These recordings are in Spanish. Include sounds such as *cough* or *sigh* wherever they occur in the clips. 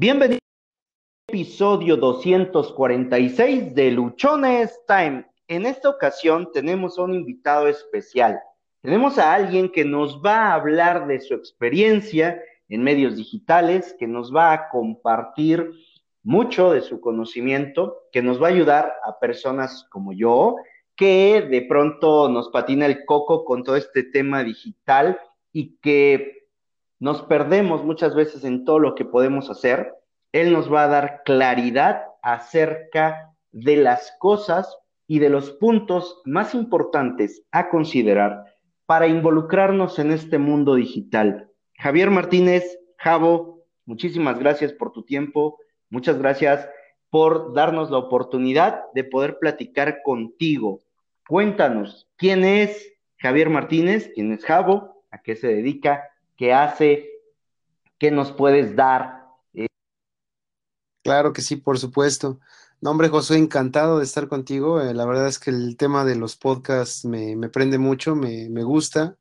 Bienvenido al episodio 246 de Luchones Time. En esta ocasión tenemos a un invitado especial. Tenemos a alguien que nos va a hablar de su experiencia en medios digitales, que nos va a compartir mucho de su conocimiento, que nos va a ayudar a personas como yo, que de pronto nos patina el coco con todo este tema digital y que nos perdemos muchas veces en todo lo que podemos hacer. Él nos va a dar claridad acerca de las cosas y de los puntos más importantes a considerar para involucrarnos en este mundo digital. Javier Martínez, Javo, muchísimas gracias por tu tiempo, muchas gracias por darnos la oportunidad de poder platicar contigo. Cuéntanos, ¿quién es Javier Martínez? ¿Quién es Javo? ¿A qué se dedica? ¿Qué hace? ¿Qué nos puedes dar? Eh, claro que sí, por supuesto. No, hombre, José, encantado de estar contigo. Eh, la verdad es que el tema de los podcasts me, prende mucho, me, gusta.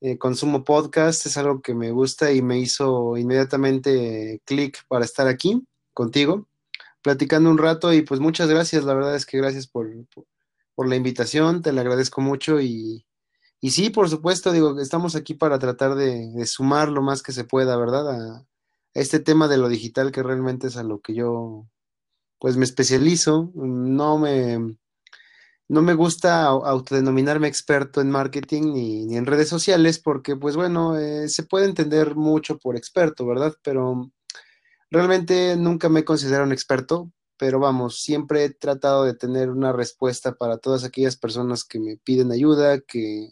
Eh, consumo podcast, es algo que me gusta y me hizo inmediatamente clic para estar aquí contigo, platicando un rato y pues muchas gracias, la verdad es que gracias por, por la invitación, te la agradezco mucho y, y sí, por supuesto, digo, estamos aquí para tratar de, sumar lo más que se pueda, ¿verdad? A, este tema de lo digital que realmente es a lo que yo, pues, me especializo. No me, no me gusta autodenominarme experto en marketing ni, en redes sociales porque, pues, bueno, eh, se puede entender mucho por experto, ¿verdad? Pero realmente nunca me he considerado un experto, pero vamos, siempre he tratado de tener una respuesta para todas aquellas personas que me piden ayuda, que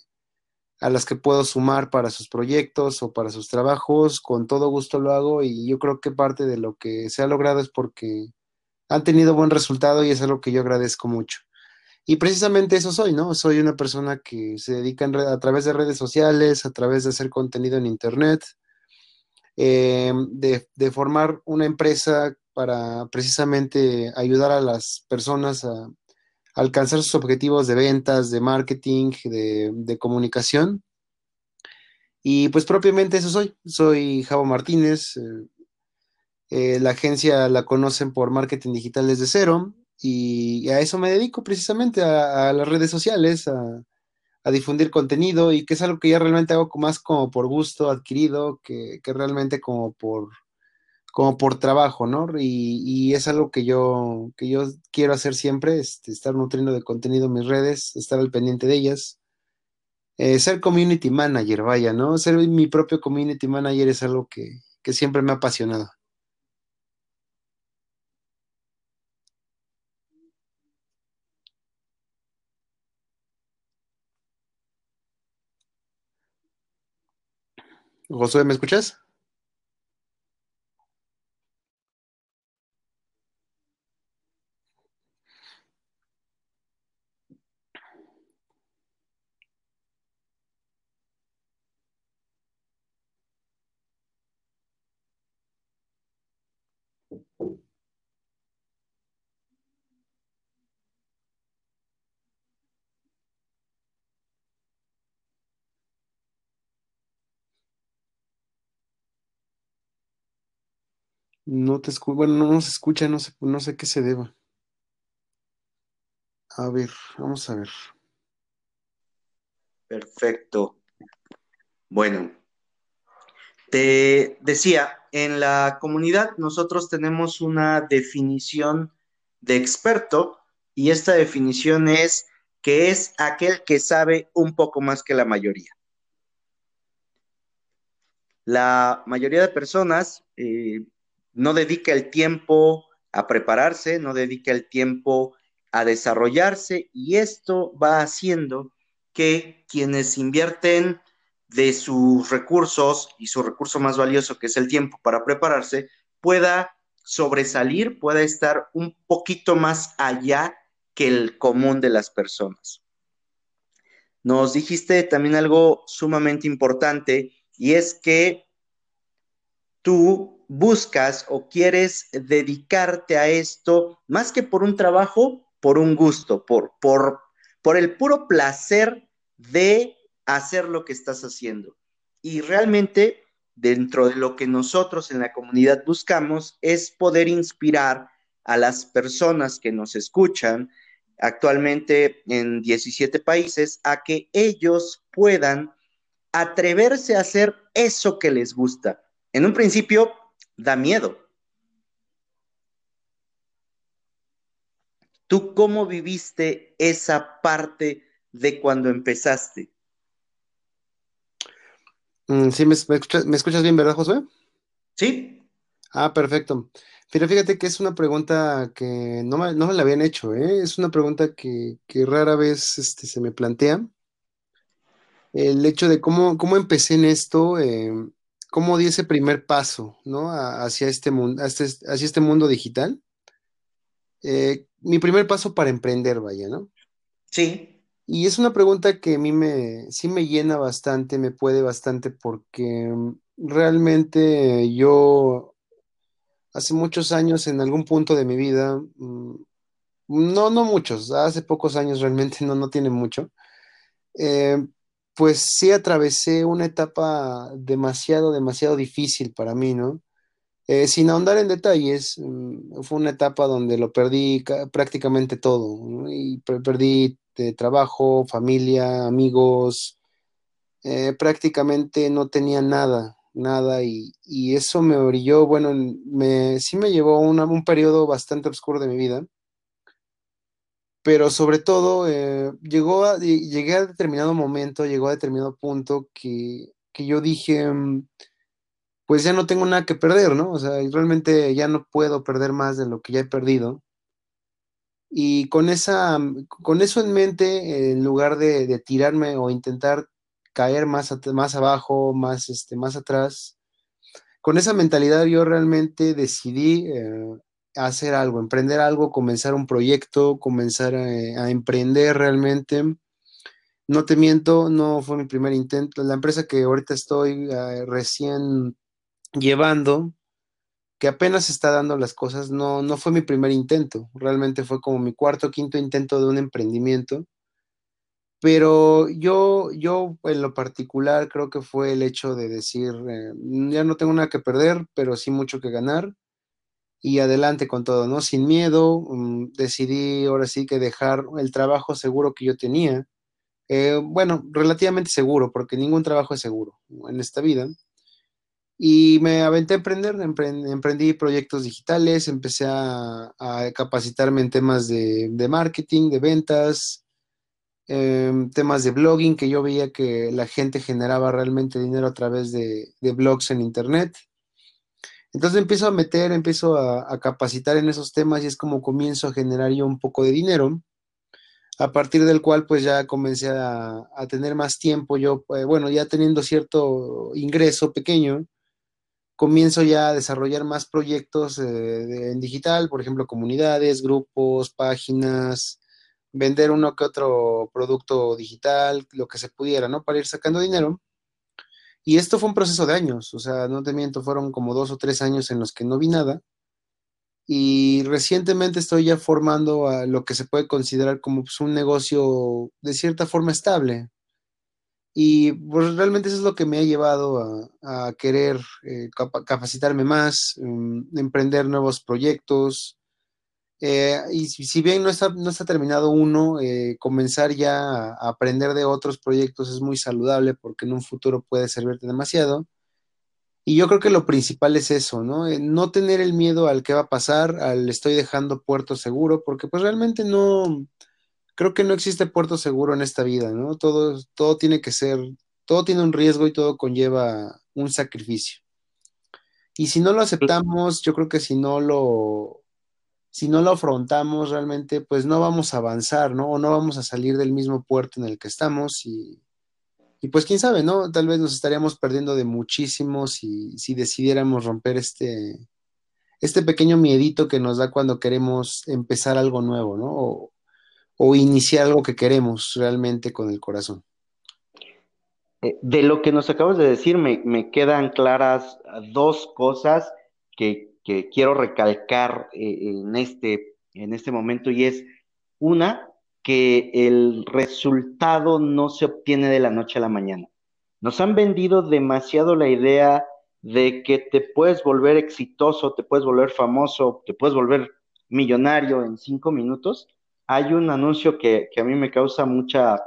a las que puedo sumar para sus proyectos o para sus trabajos, con todo gusto lo hago y yo creo que parte de lo que se ha logrado es porque han tenido buen resultado y es algo que yo agradezco mucho. Y precisamente eso soy, ¿no? Soy una persona que se dedica a través de redes sociales, a través de hacer contenido en Internet, eh, de, de formar una empresa para precisamente ayudar a las personas a, alcanzar sus objetivos de ventas, de marketing, de, comunicación. Y pues propiamente eso soy. Soy Javo Martínez. Eh, eh, la agencia la conocen por marketing digital desde cero y a eso me dedico precisamente, a, las redes sociales, a, difundir contenido y que es algo que ya realmente hago más como por gusto adquirido que realmente como por, como por trabajo, ¿no? Y, es algo que yo, que yo quiero hacer siempre, este, estar nutriendo de contenido en mis redes, estar al pendiente de ellas. Eh, ser community manager, vaya, ¿no? Ser mi propio community manager es algo que, que siempre me ha apasionado. Josué, ¿me escuchas? No te escucho, bueno, no se escucha, no sé, no sé qué se deba. A ver, vamos a ver. Perfecto. Bueno, te decía, en la comunidad nosotros tenemos una definición de experto y esta definición es que es aquel que sabe un poco más que la mayoría. La mayoría de personas eh, no dedica el tiempo a prepararse, no dedica el tiempo a desarrollarse y esto va haciendo que quienes invierten de sus recursos y su recurso más valioso, que es el tiempo para prepararse, pueda sobresalir, pueda estar un poquito más allá que el común de las personas. Nos dijiste también algo sumamente importante y es que tú buscas o quieres dedicarte a esto más que por un trabajo, por un gusto, por, por, por el puro placer de hacer lo que estás haciendo. Y realmente dentro de lo que nosotros en la comunidad buscamos es poder inspirar a las personas que nos escuchan actualmente en 17 países a que ellos puedan atreverse a hacer eso que les gusta. En un principio da miedo. ¿Tú cómo viviste esa parte de cuando empezaste? Mm, sí, ¿me, escuchas, bien, ¿verdad, Josué? Sí. Ah, perfecto. Pero fíjate que es una pregunta que no me, la habían hecho, ¿eh? Es una pregunta que, rara vez este, se me plantea. El hecho de cómo, cómo empecé en esto, eh, cómo di ese primer paso, ¿no? hacia, este mundo, este, hacia este mundo digital. Eh, mi primer paso para emprender, vaya, ¿no? Sí. Y es una pregunta que a mí me, sí me llena bastante, me puede bastante, porque mm, realmente yo hace muchos años, en algún punto de mi vida, mm, no, no muchos, hace pocos años realmente, *laughs* no, no tiene mucho, eh, pues sí atravesé una etapa demasiado, demasiado difícil para mí, ¿no? Eh, sin ahondar en detalles, mm, fue una etapa donde lo perdí prácticamente todo, y perdí de trabajo, familia, amigos, eh, prácticamente no tenía nada, nada, y, eso me orilló, bueno, me, sí me llevó un periodo bastante oscuro de mi vida, pero sobre todo eh, llegó a, llegué a determinado momento, llegó a determinado punto que, que yo dije, mm, pues ya no tengo nada que perder, ¿no? O sea, realmente ya no puedo perder más de lo que ya he perdido. Y con, esa, con eso en mente, en lugar de, tirarme o intentar caer más, más abajo, más, este, más atrás, con esa mentalidad yo realmente decidí eh, hacer algo, emprender algo, comenzar un proyecto, comenzar a, emprender realmente. No te miento, no fue mi primer intento. La empresa que ahorita estoy eh, recién llevando, que apenas está dando las cosas, no, no fue mi primer intento, realmente fue como mi cuarto o quinto intento de un emprendimiento, pero yo, yo en lo particular creo que fue el hecho de decir, eh, ya no tengo nada que perder, pero sí mucho que ganar, y adelante con todo, ¿no? Sin miedo, mm, decidí ahora sí que dejar el trabajo seguro que yo tenía, eh, bueno, relativamente seguro, porque ningún trabajo es seguro en esta vida y me aventé a emprender, emprendí proyectos digitales, empecé a, capacitarme en temas de, marketing, de ventas, em, temas de blogging, que yo veía que la gente generaba realmente dinero a través de, blogs en Internet. Entonces empiezo a meter, empiezo a, capacitar en esos temas y es como comienzo a generar yo un poco de dinero, a partir del cual pues ya comencé a, tener más tiempo, yo, eh, bueno, ya teniendo cierto ingreso pequeño, comienzo ya a desarrollar más proyectos eh, en digital, por ejemplo, comunidades, grupos, páginas, vender uno que otro producto digital, lo que se pudiera, ¿no? Para ir sacando dinero. Y esto fue un proceso de años, o sea, no te miento, fueron como dos o tres años en los que no vi nada. Y recientemente estoy ya formando a lo que se puede considerar como pues, un negocio de cierta forma estable, y pues realmente eso es lo que me ha llevado a, querer eh, capacitarme más, mm, emprender nuevos proyectos. Eh, y si, bien no está, no está terminado uno, eh, comenzar ya a, aprender de otros proyectos es muy saludable porque en un futuro puede servirte demasiado. Y yo creo que lo principal es eso, ¿no? no tener el miedo al que va a pasar, al estoy dejando puerto seguro, porque pues realmente no, creo que no existe puerto seguro en esta vida, ¿no? Todo, todo tiene que ser, todo tiene un riesgo y todo conlleva un sacrificio. Y si no lo aceptamos, yo creo que si no lo, si no lo afrontamos realmente, pues no vamos a avanzar, ¿no? O no vamos a salir del mismo puerto en el que estamos y, y pues quién sabe, ¿no? Tal vez nos estaríamos perdiendo de muchísimo si, si decidiéramos romper este, este pequeño miedito que nos da cuando queremos empezar algo nuevo, ¿no? o iniciar algo que queremos realmente con el corazón. Eh, de lo que nos acabas de decir, me, quedan claras dos cosas que, quiero recalcar eh, en, este, en este momento y es una, que el resultado no se obtiene de la noche a la mañana. Nos han vendido demasiado la idea de que te puedes volver exitoso, te puedes volver famoso, te puedes volver millonario en cinco minutos, hay un anuncio que, a mí me causa mucha,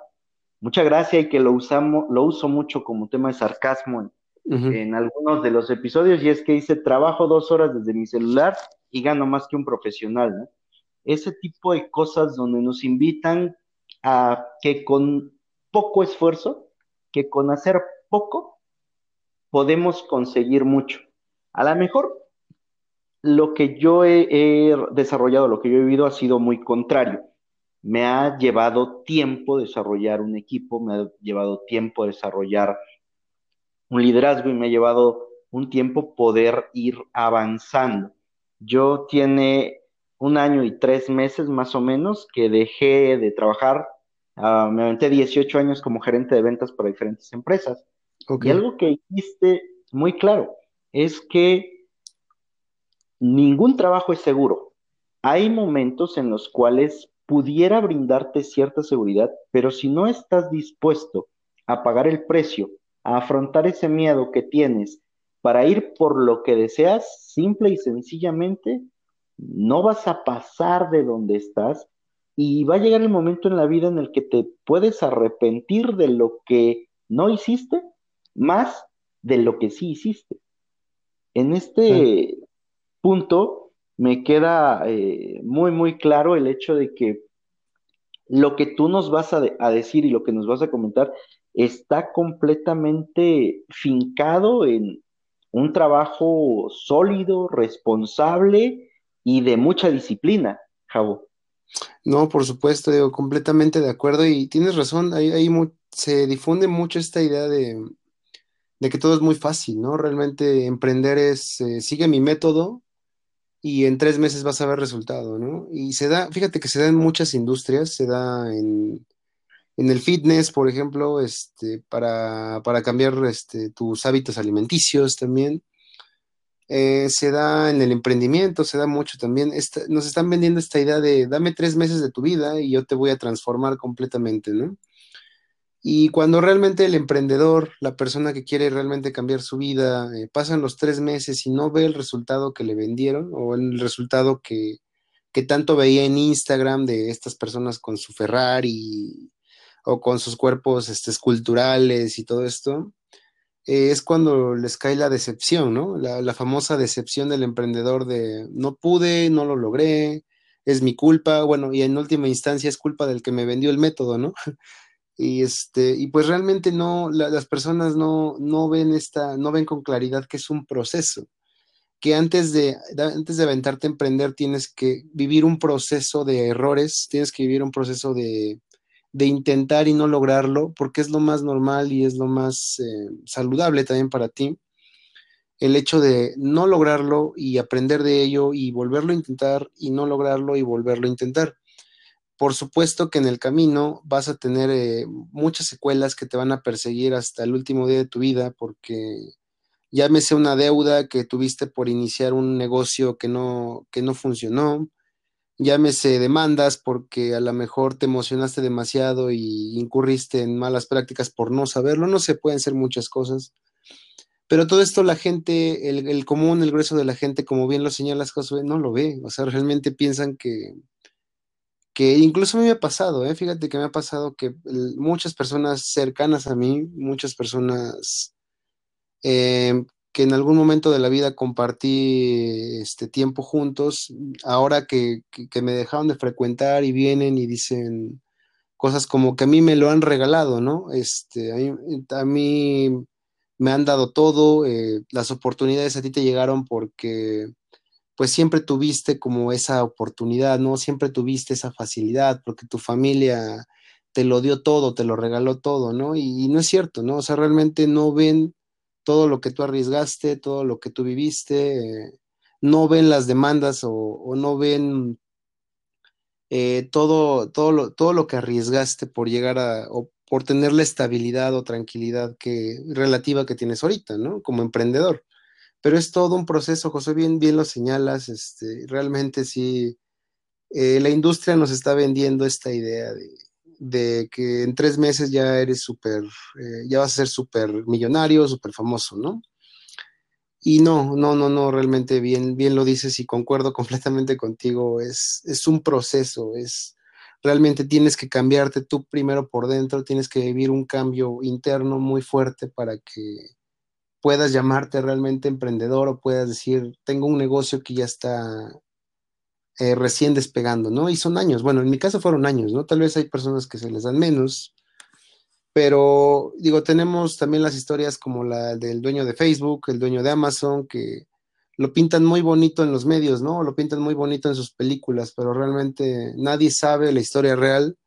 mucha gracia y que lo, usamos, lo uso mucho como tema de sarcasmo en algunos de los episodios y es que dice, trabajo dos horas desde mi celular y gano más que un profesional. Ese tipo de cosas donde nos invitan a que con poco esfuerzo, que con hacer poco, podemos conseguir mucho. A lo mejor lo que yo he, desarrollado, lo que yo he vivido ha sido muy contrario. Me ha llevado tiempo desarrollar un equipo, me ha llevado tiempo desarrollar un liderazgo y me ha llevado un tiempo poder ir avanzando. Yo tiene un año y tres meses más o menos que dejé de trabajar. Ah, me aventé 18 años como gerente de ventas para diferentes empresas. Y algo que hiciste muy claro es que ningún trabajo es seguro. Hay momentos en los cuales pudiera brindarte cierta seguridad, pero si no estás dispuesto a pagar el precio, a afrontar ese miedo que tienes para ir por lo que deseas, simple y sencillamente, no vas a pasar de donde estás y va a llegar el momento en la vida en el que te puedes arrepentir de lo que no hiciste más de lo que sí hiciste. En este punto me queda eh, muy, muy claro el hecho de que lo que tú nos vas a, a, decir y lo que nos vas a comentar está completamente fincado en un trabajo sólido, responsable y de mucha disciplina, Javo. No, por supuesto, digo, completamente de acuerdo y tienes razón, ahí, se difunde mucho esta idea de, de, que todo es muy fácil, ¿no? Realmente emprender es, eh, sigue mi método y en tres meses vas a ver resultado, ¿no? Y se da, fíjate que se da en muchas industrias, se da en, en el fitness, por ejemplo, este, para, para cambiar este, tus hábitos alimenticios también. Eh, se da en el emprendimiento, se da mucho también. nos están vendiendo esta idea de dame tres meses de tu vida y yo te voy a transformar completamente, ¿no? Y cuando realmente el emprendedor, la persona que quiere realmente cambiar su vida, eh, pasan los tres meses y no ve el resultado que le vendieron o el resultado que, que tanto veía en Instagram de estas personas con su Ferrari o con sus cuerpos este, esculturales y todo esto, eh, es cuando les cae la decepción, ¿no? La, famosa decepción del emprendedor de no pude, no lo logré, es mi culpa, bueno, y en última instancia es culpa del que me vendió el método, ¿no? *laughs* Y este, y pues realmente no, las personas no, no ven esta, no ven con claridad que es un proceso, que antes de, antes de aventarte a emprender tienes que vivir un proceso de errores, tienes que vivir un proceso de, de intentar y no lograrlo, porque es lo más normal y es lo más eh, saludable también para ti. El hecho de no lograrlo y aprender de ello y volverlo a intentar y no lograrlo y volverlo a intentar. Por supuesto que en el camino vas a tener eh, muchas secuelas que te van a perseguir hasta el último día de tu vida, porque llámese una deuda que tuviste por iniciar un negocio que no, que no funcionó, llámese demandas porque a lo mejor te emocionaste demasiado y incurriste en malas prácticas por no saberlo, no se pueden ser muchas cosas. Pero todo esto la gente, el, común, el grueso de la gente, como bien lo señalas, Josué, no lo ve. O sea, realmente piensan que, que incluso a mí me ha pasado, ¿eh? fíjate que me ha pasado que muchas personas cercanas a mí, muchas personas eh, que en algún momento de la vida compartí este tiempo juntos, ahora que, me dejaron de frecuentar y vienen y dicen cosas como que a mí me lo han regalado, ¿no? Este, a mí, me han dado todo, eh, las oportunidades a ti te llegaron porque pues siempre tuviste como esa oportunidad, ¿no? Siempre tuviste esa facilidad porque tu familia te lo dio todo, te lo regaló todo, ¿no? Y, y no es cierto, ¿no? O sea, realmente no ven todo lo que tú arriesgaste, todo lo que tú viviste, eh, no ven las demandas o, no ven eh, todo, todo, lo, todo lo que arriesgaste por llegar a, o por tener la estabilidad o tranquilidad que, relativa que tienes ahorita, ¿no? Como emprendedor. Pero es todo un proceso, José, bien, bien lo señalas, este, realmente sí, eh, la industria nos está vendiendo esta idea de, de que en tres meses ya eres súper, eh, ya vas a ser súper millonario, súper famoso, ¿no? Y no, no, no, no, realmente bien, bien lo dices y concuerdo *laughs* completamente contigo. Es, es un proceso, es realmente tienes que cambiarte tú primero por dentro, tienes que vivir un cambio interno muy fuerte para que puedas llamarte realmente emprendedor o puedas decir, tengo un negocio que ya está eh, recién despegando, ¿no? Y son años, bueno, en mi caso fueron años, ¿no? Tal vez hay personas que se les dan menos, pero digo, tenemos también las historias como la del dueño de Facebook, el dueño de Amazon, que lo pintan muy bonito en los medios, ¿no? Lo pintan muy bonito en sus películas, pero realmente nadie sabe la historia real,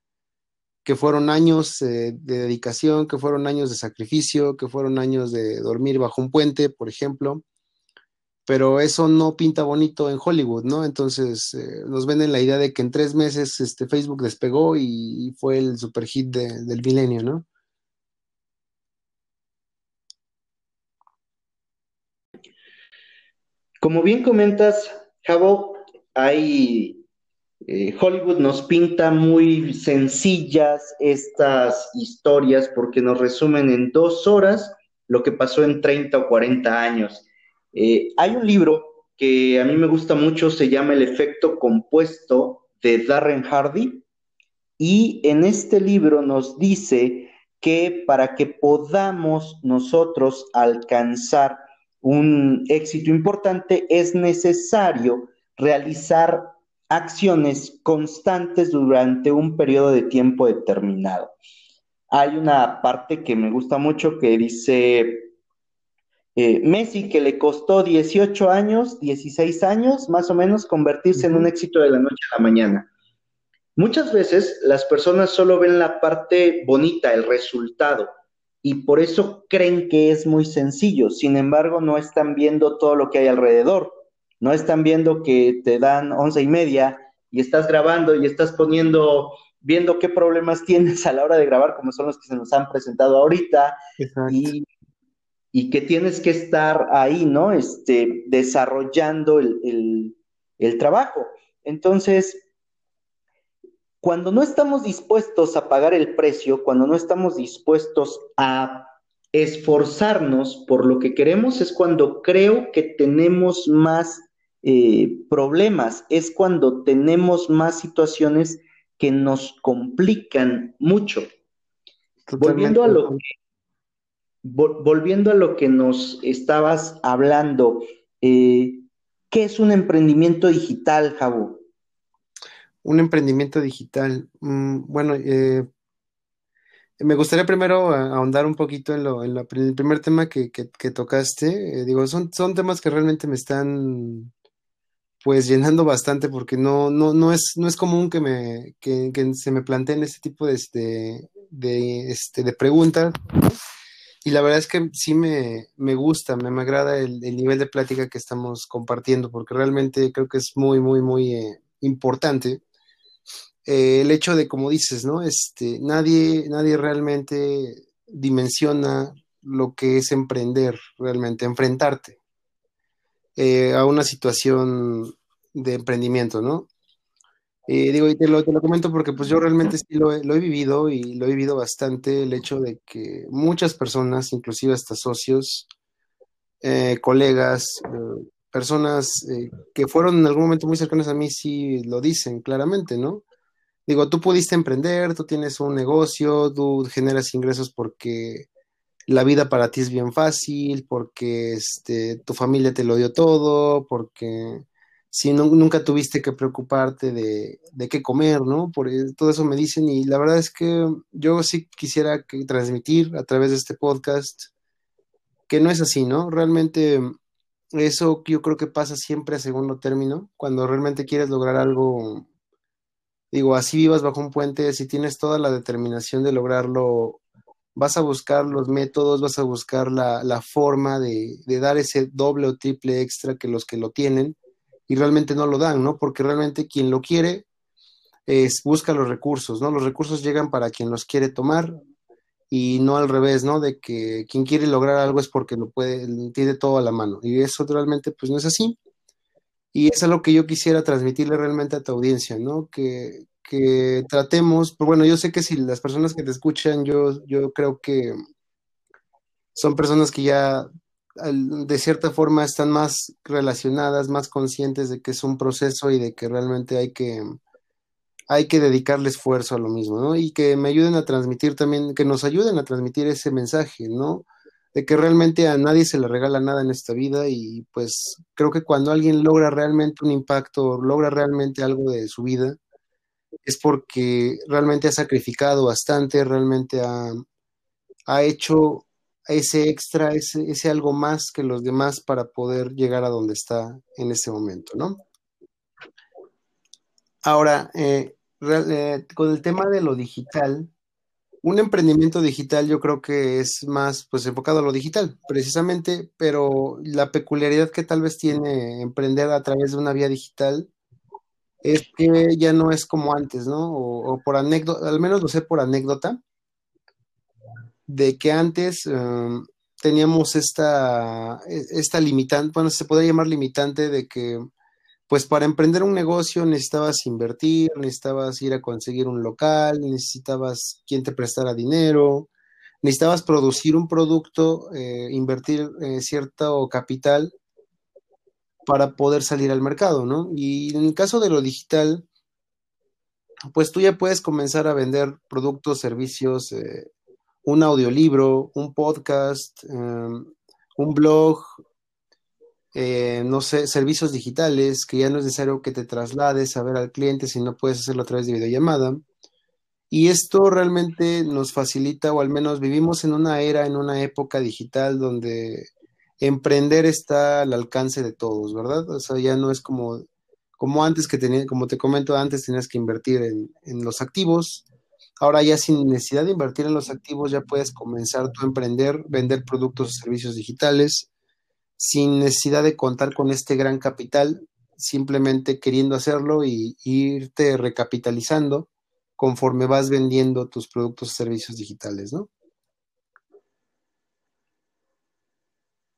que fueron años eh, de dedicación, que fueron años de sacrificio, que fueron años de dormir bajo un puente, por ejemplo pero eso no pinta bonito en Hollywood, ¿no? Entonces eh, nos venden la idea de que en tres meses este, Facebook despegó y, fue el super hit del milenio, ¿no? Como bien comentas, Javo, hay eh, Hollywood nos pinta muy sencillas estas historias porque nos resumen en dos horas lo que pasó en 30 o 40 años. Eh, hay un libro que a mí me gusta mucho, se llama El efecto compuesto de Darren Hardy, y en este libro nos dice que para que podamos nosotros alcanzar un éxito importante es necesario realizar acciones constantes durante un periodo de tiempo determinado. Hay una parte que me gusta mucho que dice eh, Messi, que le costó 18 años, 16 años, más o menos, convertirse en un éxito de la noche a la mañana. Muchas veces las personas solo ven la parte bonita, el resultado, y por eso creen que es muy sencillo. Sin embargo, no están viendo todo lo que hay alrededor. No están viendo que te dan once y media y estás grabando y estás poniendo, viendo qué problemas tienes a la hora de grabar, como son los que se nos han presentado ahorita, y y que tienes que estar ahí, ¿no? Este, desarrollando el, trabajo. Entonces, cuando no estamos dispuestos a pagar el precio, cuando no estamos dispuestos a esforzarnos por lo que queremos, es cuando creo que tenemos más eh, problemas, es cuando tenemos más situaciones que nos complican mucho. Volviendo a lo que volviendo a lo que nos estabas hablando, eh, ¿qué es un emprendimiento digital, Jabo? Un emprendimiento digital. Mm, bueno, eh, me gustaría primero ahondar un poquito en, lo, en, el primer tema que, tocaste. Eh, digo, son, son temas que realmente me están pues llenando bastante porque no, no, no, es, no es común que, me, que, se me planteen este tipo de, este, de, este, de preguntas. Y la verdad es que sí me, gusta, me, me agrada el, nivel de plática que estamos compartiendo, porque realmente creo que es muy, muy, muy eh, importante eh, el hecho de, como dices, ¿no? Este, nadie, nadie realmente dimensiona lo que es emprender, realmente, enfrentarte eh, a una situación de emprendimiento, ¿no? Eh, digo, y te lo, te lo, comento porque pues yo realmente sí lo he, lo he, vivido y lo he vivido bastante, el hecho de que muchas personas, inclusive hasta socios, eh, colegas, eh, personas que fueron en algún momento muy cercanas a mí, sí lo dicen claramente, ¿no? Digo, tú pudiste emprender, tú tienes un negocio, tú generas ingresos porque la vida para ti es bien fácil, porque este, tu familia te lo dio todo, porque si nunca tuviste que preocuparte de, qué comer, ¿no? Por e, todo eso me dicen y la verdad es que yo sí quisiera que transmitir a través de este podcast que no es así, ¿no? Realmente eso yo creo que pasa siempre a segundo término, cuando realmente quieres lograr algo, digo, así vivas bajo un puente, si tienes toda la determinación de lograrlo, vas a buscar los métodos, vas a buscar la, la forma de, de dar ese doble o triple extra que los que lo tienen y realmente no lo dan, ¿no? Porque realmente quien lo quiere es, busca los recursos, ¿no? Los recursos llegan para quien los quiere tomar y no al revés, ¿no? De que quien quiere lograr algo es porque lo puede, tiene todo a la mano. Y eso realmente pues no es así. Y es algo que yo quisiera transmitirle realmente a tu audiencia, ¿no? Que, que tratemos, pues bueno, yo sé que si las personas que te escuchan, yo, yo creo que son personas que ya de cierta forma están más relacionadas, más conscientes de que es un proceso y de que realmente hay que, hay que dedicarle esfuerzo a lo mismo, ¿no? Y que me ayuden a transmitir también, que nos ayuden a transmitir ese mensaje, ¿no? De que realmente a nadie se le regala nada en esta vida y pues creo que cuando alguien logra realmente un impacto, logra realmente algo de su vida, es porque realmente ha sacrificado bastante, realmente ha, ha hecho ese extra, ese, ese algo más que los demás para poder llegar a donde está en ese momento, ¿no? Ahora, eh, eh, con el tema de lo digital, un emprendimiento digital yo creo que es más pues enfocado a lo digital, precisamente, pero la peculiaridad que tal vez tiene emprender a través de una vía digital es que ya no es como antes, ¿no? O, por anécdota, al menos lo sé por anécdota, de que antes em, teníamos esta, e, esta limitante, bueno, se podría llamar limitante de que, pues para emprender un negocio necesitabas invertir, necesitabas ir a conseguir un local, necesitabas quien te prestara dinero, necesitabas producir un producto, eh, invertir eh, cierto capital para poder salir al mercado, ¿no? Y en el caso de lo digital, pues tú ya puedes comenzar a vender productos, servicios, eh, un audiolibro, un podcast, em, un blog, eh, no sé, servicios digitales, que ya no es necesario que te traslades a ver al cliente si no puedes hacerlo a través de videollamada. Y esto realmente nos facilita, o al menos vivimos en una era, en una época digital donde emprender está al alcance de todos, ¿verdad? O sea, ya no es como, como antes que tenía, como te comento antes, tenías que invertir en, en los activos, Ahora ya sin necesidad de invertir en los activos, ya puedes comenzar tú a emprender, vender productos o servicios digitales, sin necesidad de contar con este gran capital, simplemente queriendo hacerlo y, irte recapitalizando conforme vas vendiendo tus productos o servicios digitales, ¿no?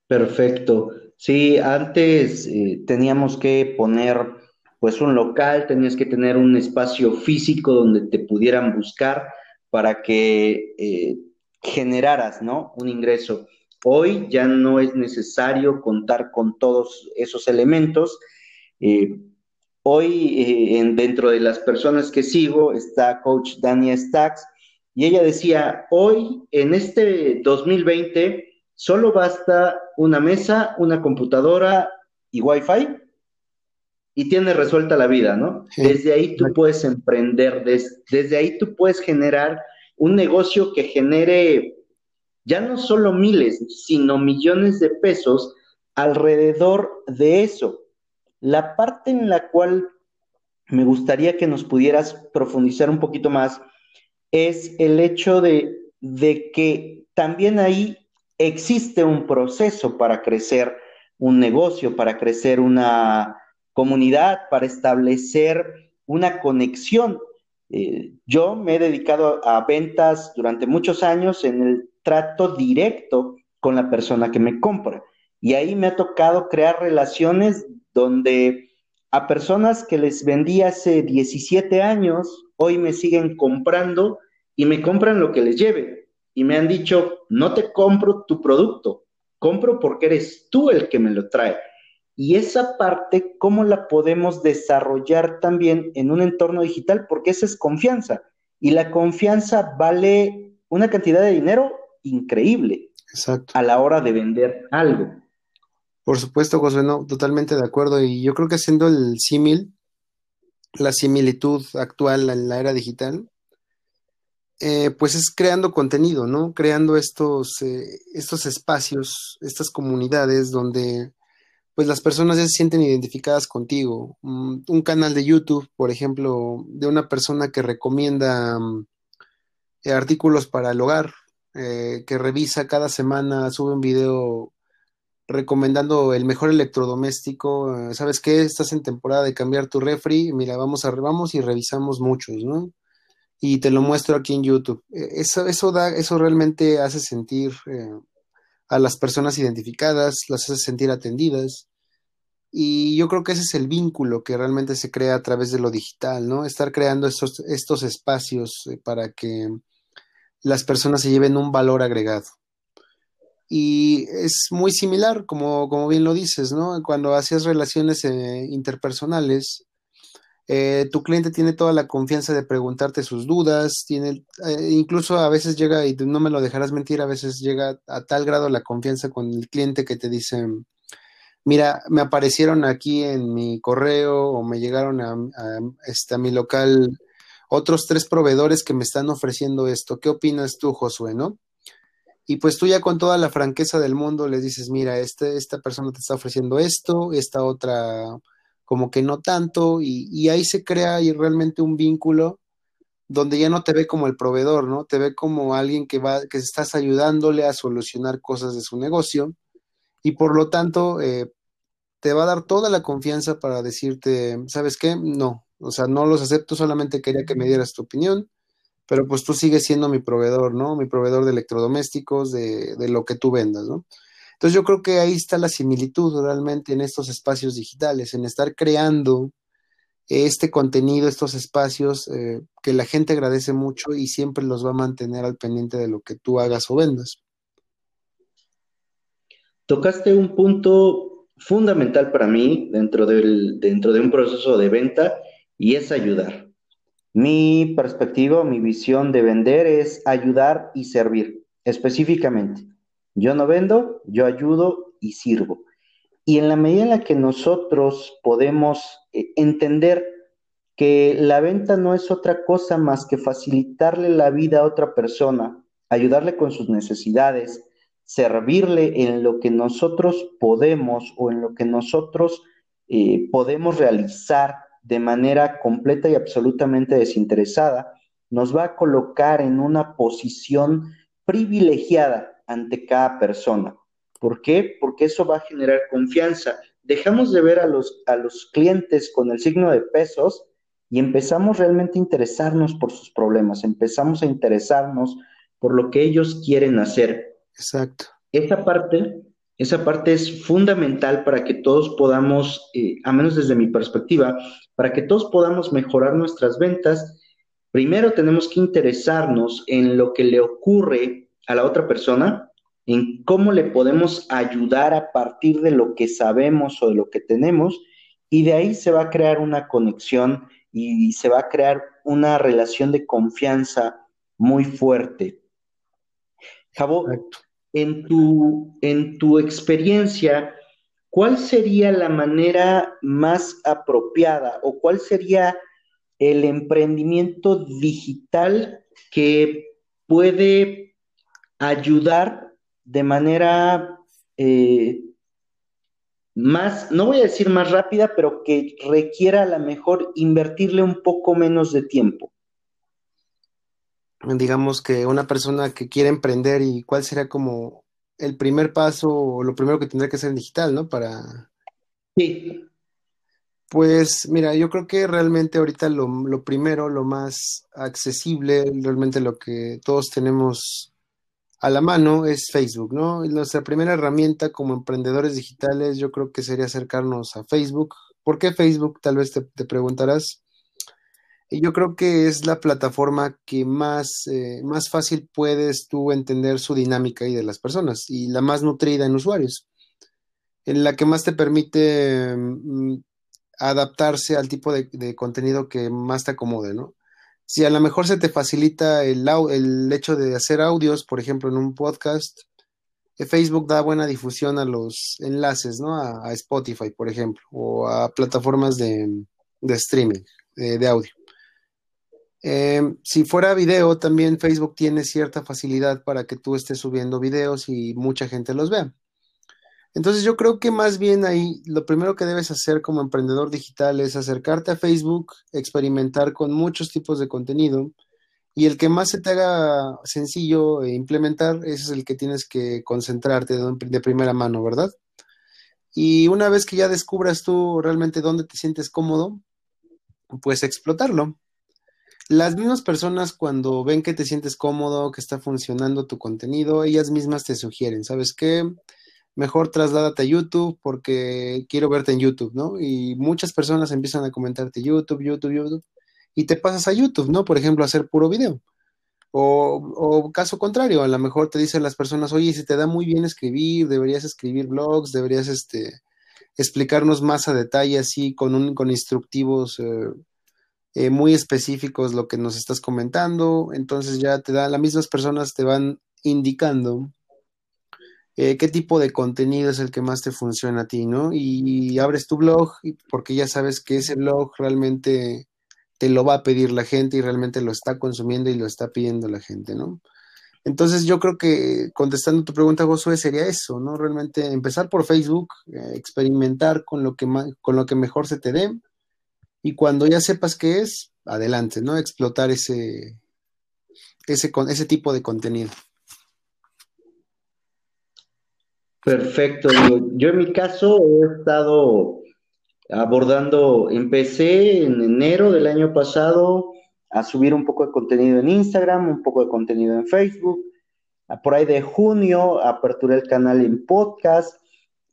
Perfecto. Sí, antes eh, teníamos que poner pues un local, tenías que tener un espacio físico donde te pudieran buscar para que eh, generaras, ¿no? Un ingreso. Hoy ya no es necesario contar con todos esos elementos. Eh, hoy, eh, en, dentro de las personas que sigo, está coach Dania Stacks, y ella decía, hoy, en este 2020, solo basta una mesa, una computadora y Wi-Fi y tienes resuelta la vida, ¿no? Desde ahí tú puedes emprender, desde ahí tú puedes generar un negocio que genere ya no solo miles, sino millones de pesos alrededor de eso. La parte en la cual me gustaría que nos pudieras profundizar un poquito más es el hecho de, de que también ahí existe un proceso para crecer un negocio, para crecer una, comunidad, para establecer una conexión. Eh, yo me he dedicado a ventas durante muchos años en el trato directo con la persona que me compra. Y ahí me ha tocado crear relaciones donde a personas que les vendí hace 17 años, hoy me siguen comprando y me compran lo que les lleve. Y me han dicho, no te compro tu producto, compro porque eres tú el que me lo trae. Y esa parte, ¿cómo la podemos desarrollar también en un entorno digital? Porque esa es confianza. Y la confianza vale una cantidad de dinero increíble a la hora de vender algo. Por supuesto, José, no, totalmente de acuerdo. Y yo creo que haciendo el símil, la similitud actual en la era digital, eh, pues es creando contenido, ¿no? Creando estos, eh, estos espacios, estas comunidades donde pues las personas ya se sienten identificadas contigo. Mm, un canal de YouTube, por ejemplo, de una persona que recomienda mm, eh, artículos para el hogar, eh, que revisa cada semana, sube un video recomendando el mejor electrodoméstico. Eh, ¿Sabes qué? Estás en temporada de cambiar tu refri. Mira, vamos a vamos y revisamos muchos, ¿no? Y te lo muestro aquí en YouTube. Eso, eso da, eso realmente hace sentir a las personas identificadas, las hace sentir atendidas. Y yo creo que ese es el vínculo que realmente se crea a través de lo digital, ¿no? Estar creando estos, espacios eh, para que las personas se lleven un valor agregado. Y es muy similar, como, como bien lo dices, ¿no? Cuando hacías relaciones eh, interpersonales, eh, tu cliente tiene toda la confianza de preguntarte sus dudas, tiene, eh, incluso a veces llega, y no me lo dejarás mentir, a veces llega a tal grado la confianza con el cliente que te dice, mira, me aparecieron aquí en mi correo o me llegaron a, este, a mi local otros tres proveedores que me están ofreciendo esto. ¿Qué opinas tú, Josué, no? Y pues tú ya con toda la franqueza del mundo le dices, mira, este, esta persona te está ofreciendo esto, esta otra como que no tanto, y, ahí se crea ahí realmente un vínculo donde ya no te ve como el proveedor, ¿no? Te ve como alguien que va, que estás ayudándole a solucionar cosas de su negocio, y por lo tanto eh, te va a dar toda la confianza para decirte, ¿sabes qué? No, o sea, no los acepto, solamente quería que me dieras tu opinión, pero pues tú sigues siendo mi proveedor, ¿no? Mi proveedor de electrodomésticos, de, de lo que tú vendas, ¿no? Entonces yo creo que ahí está la similitud realmente en estos espacios digitales, en estar creando este contenido, estos espacios eh, que la gente agradece mucho y siempre los va a mantener al pendiente de lo que tú hagas o vendas. Tocaste un punto fundamental para mí dentro, de un proceso de venta y es ayudar. Mi perspectiva, mi visión de vender es ayudar y servir específicamente. Yo no vendo, yo ayudo y sirvo. Y en la medida en la que nosotros podemos eh, entender que la venta no es otra cosa más que facilitarle la vida a otra persona, ayudarle con sus necesidades, servirle en lo que nosotros podemos o en lo que nosotros eh, podemos realizar de manera completa y absolutamente desinteresada, nos va a colocar en una posición privilegiada ante cada persona. ¿Por qué? Porque eso va a generar confianza. Dejamos de ver a los, a los clientes con el signo de pesos y empezamos realmente a interesarnos por sus problemas, empezamos a interesarnos por lo que ellos quieren hacer. Exacto. Esa parte, esa parte es fundamental para que todos podamos, eh, a menos desde mi perspectiva, para que todos podamos mejorar nuestras ventas. Primero tenemos que interesarnos en lo que le ocurre a la otra persona, en cómo le podemos ayudar a partir de lo que sabemos o de lo que tenemos, y de ahí se va a crear una conexión y se va a crear una relación de confianza muy fuerte. Jabo, en tu, en tu experiencia, ¿cuál sería la manera más apropiada o cuál sería el emprendimiento digital que puede ayudar de manera eh, más, no voy a decir más rápida, pero que requiera a lo mejor invertirle un poco menos de tiempo. Digamos que una persona que quiere emprender y cuál sería como el primer paso o lo primero que tendría que hacer en digital, ¿no? Para... Sí. Pues mira, yo creo que realmente ahorita lo, lo primero, lo más accesible, realmente lo que todos tenemos a la mano es Facebook, ¿no? Nuestra primera herramienta como emprendedores digitales yo creo que sería acercarnos a Facebook. ¿Por qué Facebook? Tal vez te, preguntarás. Y yo creo que es la plataforma que más, eh, más fácil puedes tú entender su dinámica y de las personas y la más nutrida en usuarios, en la que más te permite mm, adaptarse al tipo de, de contenido que más te acomode, ¿no? Si a lo mejor se te facilita el, hecho de hacer audios, por ejemplo, en un podcast, eh, Facebook da buena difusión a los enlaces, ¿no? A, Spotify, por ejemplo, o a plataformas de, streaming de audio. Em, si fuera video, también Facebook tiene cierta facilidad para que tú estés subiendo videos y mucha gente los vea. Entonces yo creo que más bien ahí lo primero que debes hacer como emprendedor digital es acercarte a Facebook, experimentar con muchos tipos de contenido y el que más se te haga sencillo implementar, ese es el que tienes que concentrarte de, primera mano, ¿verdad? Y una vez que ya descubras tú realmente dónde te sientes cómodo, pues explotarlo. Las mismas personas cuando ven que te sientes cómodo, que está funcionando tu contenido, ellas mismas te sugieren, ¿sabes qué? Mejor trasládate a YouTube porque quiero verte en YouTube, ¿no? Y muchas personas empiezan a comentarte YouTube, YouTube, YouTube, y te pasas a YouTube, ¿no? Por ejemplo, a hacer puro video. O, caso contrario, a lo mejor te dicen las personas, oye, si te da muy bien escribir, deberías escribir blogs, deberías este, explicarnos más a detalle, así con, un, con instructivos eh, eh, muy específicos lo que nos estás comentando. Entonces ya te dan, las mismas personas te van indicando eh, qué tipo de contenido es el que más te funciona a ti, ¿no? Y, abres tu blog porque ya sabes que ese blog realmente te lo va a pedir la gente y realmente lo está consumiendo y lo está pidiendo la gente, ¿no? Entonces yo creo que contestando tu pregunta, Josué, sería eso, ¿no? Realmente empezar por Facebook, eh, experimentar con lo, que con lo que mejor se te dé y cuando ya sepas qué es, adelante, ¿no? Explotar ese, ese, ese tipo de contenido. Perfecto. Yo en mi caso he estado abordando, empecé en enero del año pasado a subir un poco de contenido en Instagram, un poco de contenido en Facebook. Por ahí de junio aperturé el canal en podcast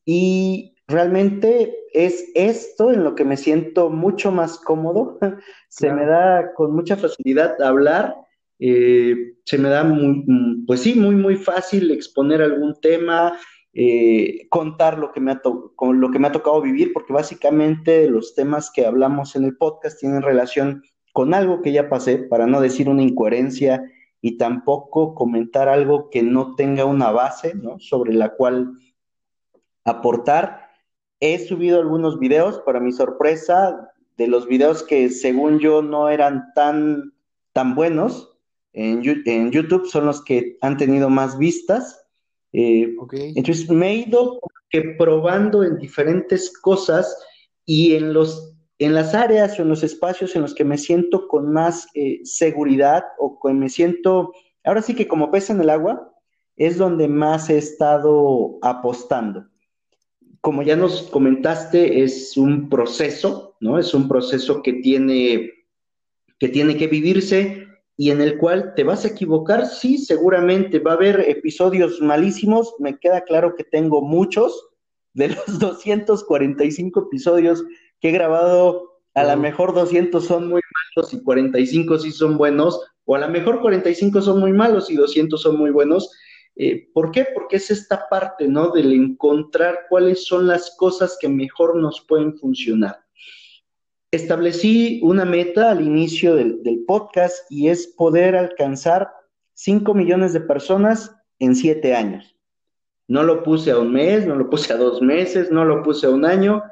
y realmente es esto en lo que me siento mucho más cómodo. *laughs* Se me da con mucha facilidad hablar. Eh, se me da muy, pues sí, muy, muy fácil exponer algún tema, eh, contar lo que, me ha con lo que me ha tocado vivir, porque básicamente los temas que hablamos en el podcast tienen relación con algo que ya pasé, para no decir una incoherencia y tampoco comentar algo que no tenga una base sobre la cual aportar. He subido algunos videos, para mi sorpresa, de los videos que según yo no eran tan, tan buenos en, en YouTube, son los que han tenido más vistas. Eh, entonces me he ido probando en diferentes cosas y en, los, en las áreas o en los espacios en los que me siento con más eh, seguridad o que me siento, ahora sí que como pesa en el agua, es donde más he estado apostando. Como ya nos comentaste, es un proceso, ¿no? Es un proceso que tiene que, tiene que vivirse y en el cual te vas a equivocar, sí, seguramente va a haber episodios malísimos, me queda claro que tengo muchos, de los *laughs* 245 episodios que he grabado, a lo mejor 200 son muy malos y 45 sí son buenos, o a lo mejor 45 son muy malos y 200 son muy buenos. Eh, ¿Por qué? Porque es esta parte, ¿no? Del encontrar cuáles son las cosas que mejor nos pueden funcionar establecí una meta al inicio del, podcast y es poder alcanzar 5 millones de personas en 7 años. No lo puse a un mes, no lo puse a dos meses, no lo puse a un año,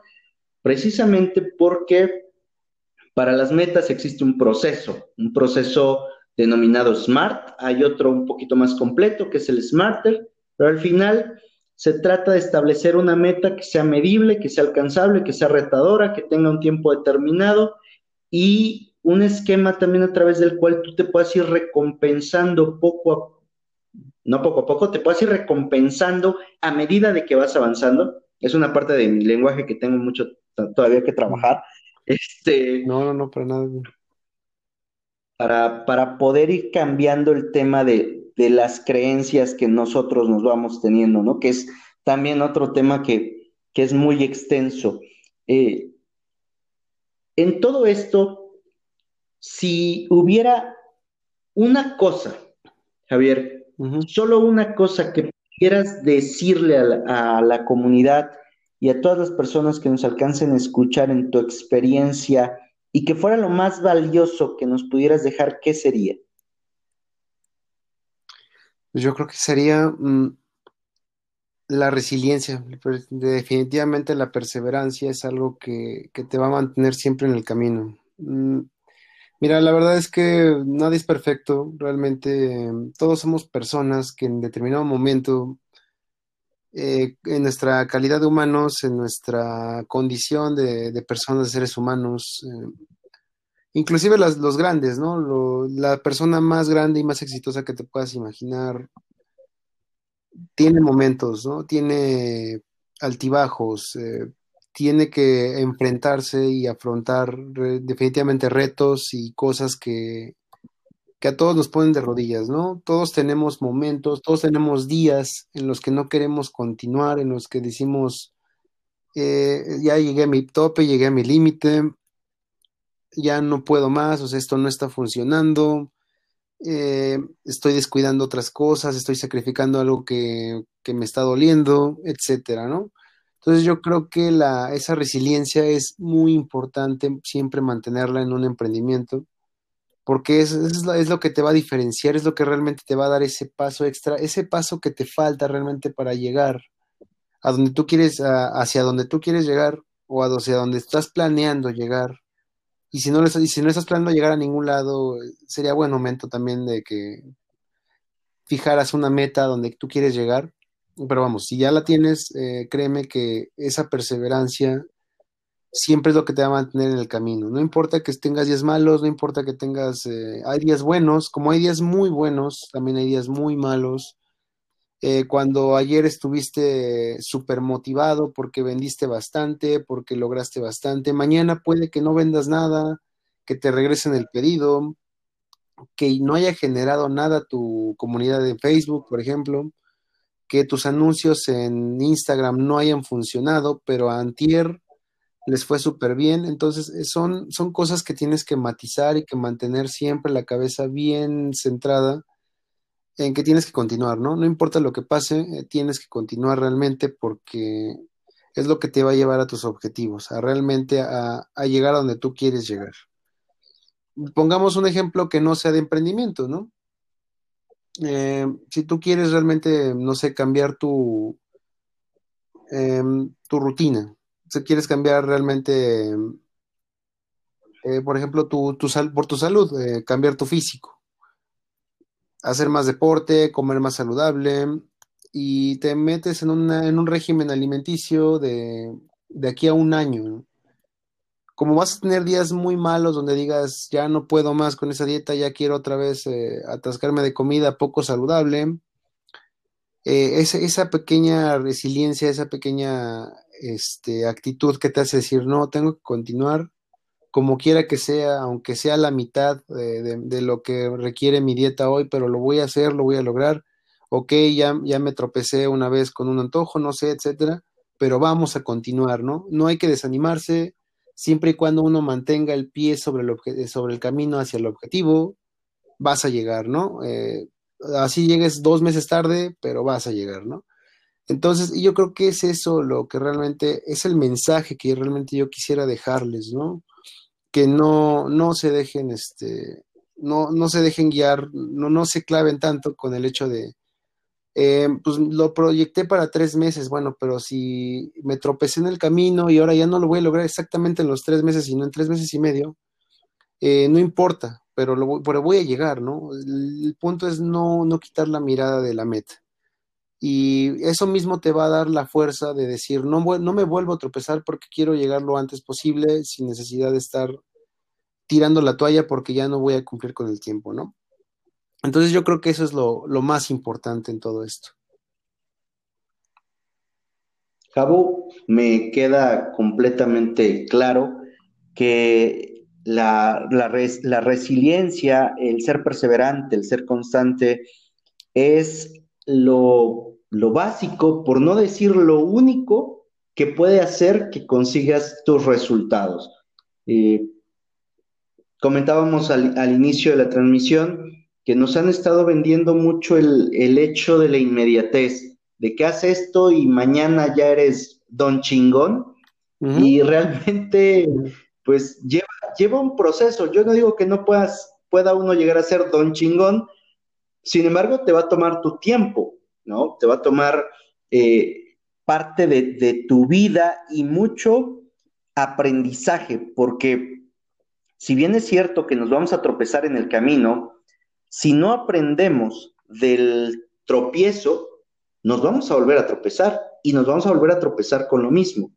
precisamente porque para las metas existe un proceso, un proceso denominado SMART, hay otro un poquito más completo que es el SMARTER, pero al final se trata de establecer una meta que sea medible, que sea alcanzable, que sea retadora, que tenga un tiempo determinado y un esquema también a través del cual tú te puedas ir recompensando poco a no poco a poco, te puedas ir recompensando a medida de que vas avanzando. Es una parte de mi lenguaje que tengo mucho todavía que trabajar. Este, no, no, no, para nada. Para, para poder ir cambiando el tema de, de las creencias que nosotros nos vamos teniendo, ¿no? Que es también otro tema que, es muy extenso. Eh, en todo esto, si hubiera una cosa, Javier, solo una cosa que quieras decirle a la, a la, comunidad y a todas las personas que nos alcancen a escuchar en tu experiencia y que fuera lo más valioso que nos pudieras dejar, ¿qué sería? Yo creo que sería mm, la resiliencia. Definitivamente la perseverancia es algo que, te va a mantener siempre en el camino. Mm, mira, la verdad es que nadie es perfecto. Realmente todos somos personas que en determinado momento, eh, en nuestra calidad de humanos, en nuestra condición de, personas, de seres humanos, eh, inclusive los grandes, ¿no? la persona más grande y más exitosa que te puedas imaginar tiene momentos, ¿no? Tiene altibajos, eh, tiene que enfrentarse y afrontar definitivamente retos y cosas que, que a todos nos ponen de rodillas, ¿no? Todos tenemos momentos, todos tenemos días en los que no queremos continuar, en los que decimos, eh, ya llegué a mi tope, llegué a mi límite, ya no puedo más, o sea, esto no está funcionando. eh, estoy descuidando otras cosas, estoy sacrificando algo que, que, me está doliendo, etcétera, ¿no? Entonces yo creo que la, esa resiliencia es muy importante siempre mantenerla en un emprendimiento, porque es, es, lo, que te va a diferenciar, es lo que realmente te va a dar ese paso extra, ese paso que te falta realmente para llegar a donde tú quieres, hacia donde tú quieres llegar o hacia donde estás planeando llegar. Y si no, y si no estás planeando llegar a ningún lado, sería buen momento también de que fijaras una meta donde tú quieres llegar. Pero vamos, si ya la tienes, eh, créeme que esa perseverancia siempre es lo que te va a mantener en el camino. No importa que tengas días malos, no importa que tengas, eh, hay días buenos, como hay días muy buenos, también hay días muy malos. Eh, cuando ayer estuviste súper motivado porque vendiste bastante, porque lograste bastante, mañana puede que no vendas nada, que te regresen el pedido, que no haya generado nada tu comunidad de Facebook, por ejemplo, que tus anuncios en Instagram no hayan funcionado, pero a Antier les fue súper bien. Entonces, eh, son, son cosas que tienes que matizar y que mantener siempre la cabeza bien centrada en que tienes que continuar, ¿no? No importa lo que pase, eh, tienes que continuar realmente porque es lo que te va a llevar a tus objetivos, a realmente a, llegar a donde tú quieres llegar. Pongamos un ejemplo que no sea de emprendimiento, ¿no? Eh, si tú quieres realmente, no sé, cambiar tu, eh, tu rutina, si quieres cambiar realmente, eh, por ejemplo, tu, tu sal, por tu salud, cambiar tu físico, hacer más deporte, comer más saludable y te metes en, en un régimen alimenticio de, de aquí a un año. Como vas a tener días muy malos donde digas, ya no puedo más con esa dieta, ya quiero otra vez eh, atascarme de comida poco saludable, eh, esa, esa, pequeña resiliencia, esa pequeña este, actitud que te hace decir, no, tengo que continuar como quiera que sea, aunque sea la mitad de, de, de, lo que requiere mi dieta hoy, pero lo voy a hacer, lo voy a lograr. Ok, ya, ya me tropecé una vez con un antojo, no sé, etcétera, pero vamos a continuar, ¿no? No hay que desanimarse, siempre y cuando uno mantenga el pie sobre el, sobre el camino hacia el objetivo, vas a llegar, ¿no? Eh, así llegues dos meses tarde, pero vas a llegar, ¿no? Entonces, yo creo que es eso lo que realmente es el mensaje que realmente yo quisiera dejarles, ¿no? Que no, no se dejen, este, no, no se dejen guiar, no, no se claven tanto con el hecho de, eh, pues lo proyecté para tres meses, bueno, pero si me tropecé en el camino y ahora ya no lo voy a lograr exactamente en los tres meses, sino en tres meses y medio, eh, no importa, pero, lo, pero voy a llegar, ¿no? El, punto es no, no quitar la mirada de la meta. Y eso mismo te va a dar la fuerza de decir, no, no me vuelvo a tropezar porque quiero llegar lo antes posible sin necesidad de estar tirando la toalla porque ya no voy a cumplir con el tiempo, ¿no? Entonces yo creo que eso es lo, lo más importante en todo esto. Jabu, me queda completamente claro que la, la, res, la resiliencia, el ser perseverante, el ser constante, es lo lo básico, por no decir lo único que puede hacer que consigas tus resultados. Eh, comentábamos al, al, inicio de la transmisión que nos han estado vendiendo mucho el, el hecho de la inmediatez, de que haces esto y mañana ya eres don chingón, uh -huh. y realmente pues lleva, lleva un proceso. Yo no digo que no puedas, pueda uno llegar a ser don chingón, sin embargo te va a tomar tu tiempo. ¿No? Te va a tomar eh, parte de, de, tu vida y mucho aprendizaje, porque si bien es cierto que nos vamos a tropezar en el camino, si no aprendemos del tropiezo, nos vamos a volver a tropezar y nos vamos a volver a tropezar con lo mismo.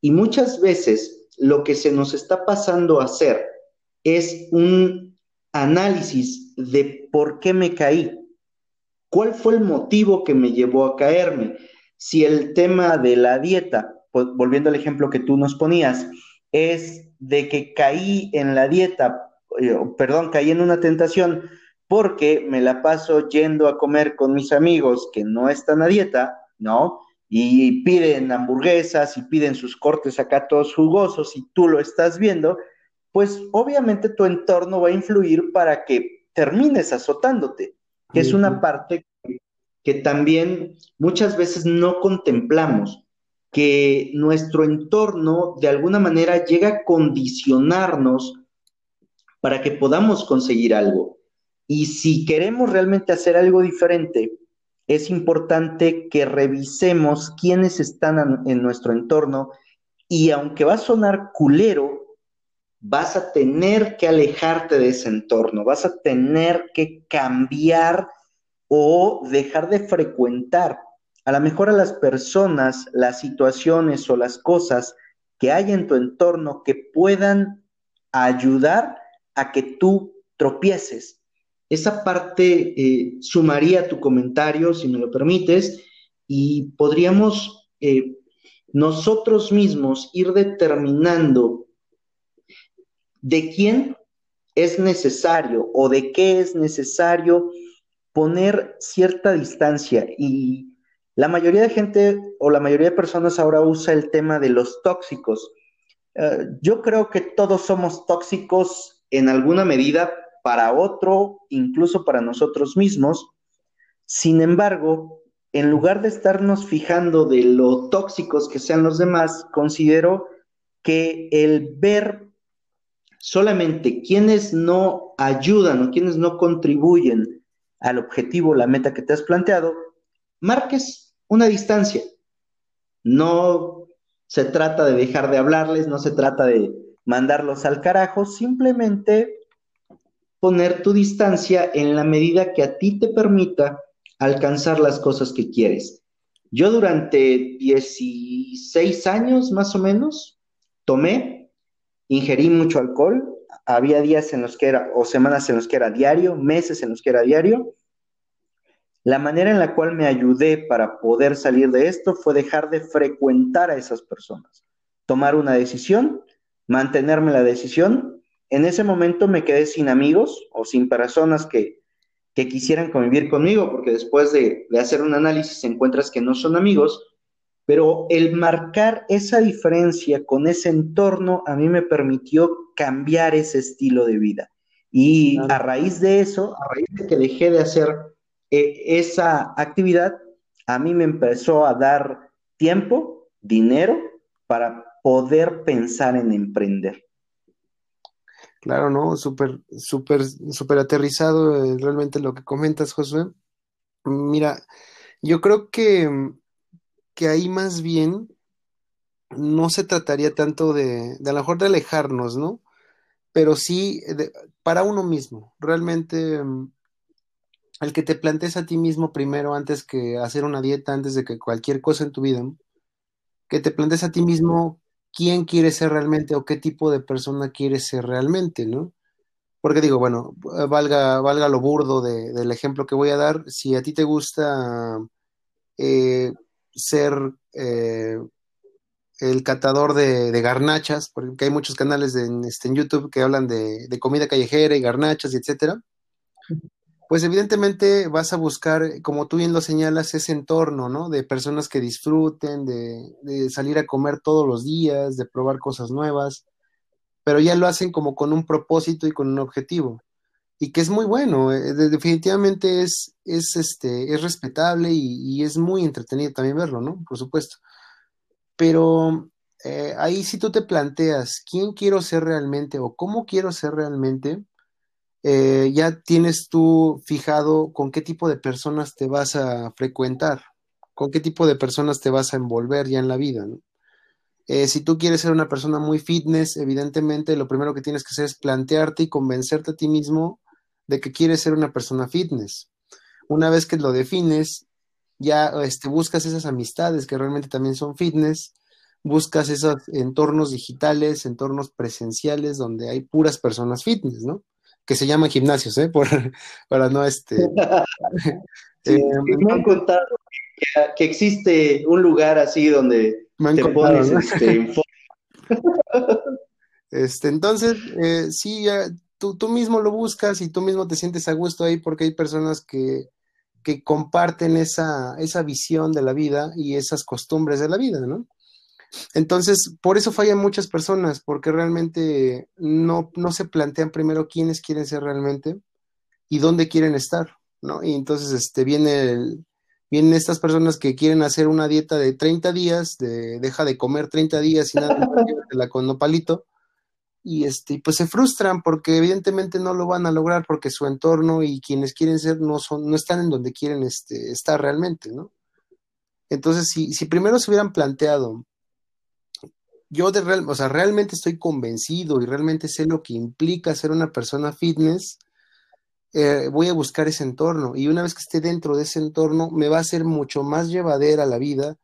Y muchas veces lo que se nos está pasando a hacer es un análisis de por qué me caí, ¿Cuál fue el motivo que me llevó a caerme? Si el tema de la dieta, pues, volviendo al ejemplo que tú nos ponías, es de que caí en la dieta, eh, perdón, caí en una tentación porque me la paso yendo a comer con mis amigos que no están a dieta, ¿no? Y piden hamburguesas y piden sus cortes acá todos jugosos y tú lo estás viendo, pues obviamente tu entorno va a influir para que termines azotándote, que es una parte que también muchas veces no contemplamos, que nuestro entorno de alguna manera llega a condicionarnos para que podamos conseguir algo. Y si queremos realmente hacer algo diferente, es importante que revisemos quiénes están en nuestro entorno y aunque va a sonar culero, vas a tener que alejarte de ese entorno, vas a tener que cambiar o dejar de frecuentar a lo mejor a las personas, las situaciones o las cosas que hay en tu entorno que puedan ayudar a que tú tropieces. Esa parte eh, sumaría tu comentario, si me lo permites, y podríamos eh, nosotros mismos ir determinando de quién es necesario o de qué es necesario poner cierta distancia. Y la mayoría de gente o la mayoría de personas ahora usa el tema de los tóxicos. Eh, yo creo que todos somos tóxicos en alguna medida para otro, incluso para nosotros mismos. Sin embargo, en lugar de estarnos fijando de lo tóxicos que sean los demás, considero que el ver solamente quienes no ayudan o quienes no contribuyen al objetivo, la meta que te has planteado, marques una distancia. No se trata de dejar de hablarles, no se trata de mandarlos al carajo, simplemente poner tu distancia en la medida que a ti te permita alcanzar las cosas que quieres. Yo durante 16 años más o menos tomé, ingerí mucho alcohol, había días en los que era, o semanas en los que era diario, meses en los que era diario. La manera en la cual me ayudé para poder salir de esto fue dejar de frecuentar a esas personas, tomar una decisión, mantenerme la decisión en ese momento me quedé sin amigos o sin personas que, quisieran convivir conmigo, porque después de, hacer un análisis encuentras que no son amigos, pero el marcar esa diferencia con ese entorno a mí me permitió cambiar ese estilo de vida. Y a raíz de eso, a raíz de que dejé de hacer eh, esa actividad, a mí me empezó a dar tiempo, dinero, para poder pensar en emprender. Claro, ¿no? Súper, súper, súper aterrizado eh, realmente lo que comentas, Josué. Mira, yo creo que, que ahí más bien no se trataría tanto de, de a lo mejor de alejarnos, ¿no? Pero sí para uno mismo. Realmente mm, el que te plantees a ti mismo primero antes que hacer una dieta, antes de que cualquier cosa en tu vida, que te plantees a ti mismo quién quiere ser realmente o qué tipo de persona quiere ser realmente, ¿no? Porque digo, bueno, valga, valga lo burdo del ejemplo que voy a dar, si a ti te gusta eh, ser eh, el catador de, garnachas, porque hay muchos canales en, este, en YouTube que hablan de, de, comida callejera y garnachas y etcétera, pues evidentemente vas a buscar, como tú bien lo señalas, ese entorno, ¿no? De personas que disfruten, de, salir a comer todos los días, de probar cosas nuevas, pero ya lo hacen como con un propósito y con un objetivo. Y que es muy bueno, eh, definitivamente es, es, este, es respetable y, es muy entretenido también verlo, ¿no? Por supuesto. Pero eh, ahí si tú te planteas quién quiero ser realmente o cómo quiero ser realmente, eh, ya tienes tú fijado con qué tipo de personas te vas a frecuentar, con qué tipo de personas te vas a envolver ya en la vida. Si tú quieres ser una persona muy fitness, evidentemente lo primero que tienes que hacer es plantearte y convencerte a ti mismo de que quieres ser una persona fitness. Una vez que lo defines, ya este, buscas esas amistades que realmente también son fitness, buscas esos entornos digitales, entornos presenciales donde hay puras personas fitness, ¿no? que se llaman gimnasios, ¿eh? *laughs* Por, para no este. *laughs* Eh, me han contado que, existe un lugar así donde te pones este, *laughs* este, entonces, eh, sí, ya, tú, tú mismo lo buscas y tú mismo te sientes a gusto ahí porque hay personas que, que comparten esa, esa visión de la vida y esas costumbres de la vida, ¿no? Entonces, por eso fallan muchas personas, porque realmente no, no se plantean primero quiénes quieren ser realmente y dónde quieren estar, ¿no? Y entonces este, viene vienen estas personas que quieren hacer una dieta de 30 días, de deja de comer 30 días y nada, *laughs* la con nopalito, y este, pues se frustran porque evidentemente no lo van a lograr porque su entorno y quienes quieren ser no son, no están en donde quieren este, estar realmente, ¿no? Entonces, si, si primero se hubieran planteado, yo de real, o sea, realmente estoy convencido y realmente sé lo que implica ser una persona fitness, eh, voy a buscar ese entorno y una vez que esté dentro de ese entorno me va a ser mucho más llevadera la vida,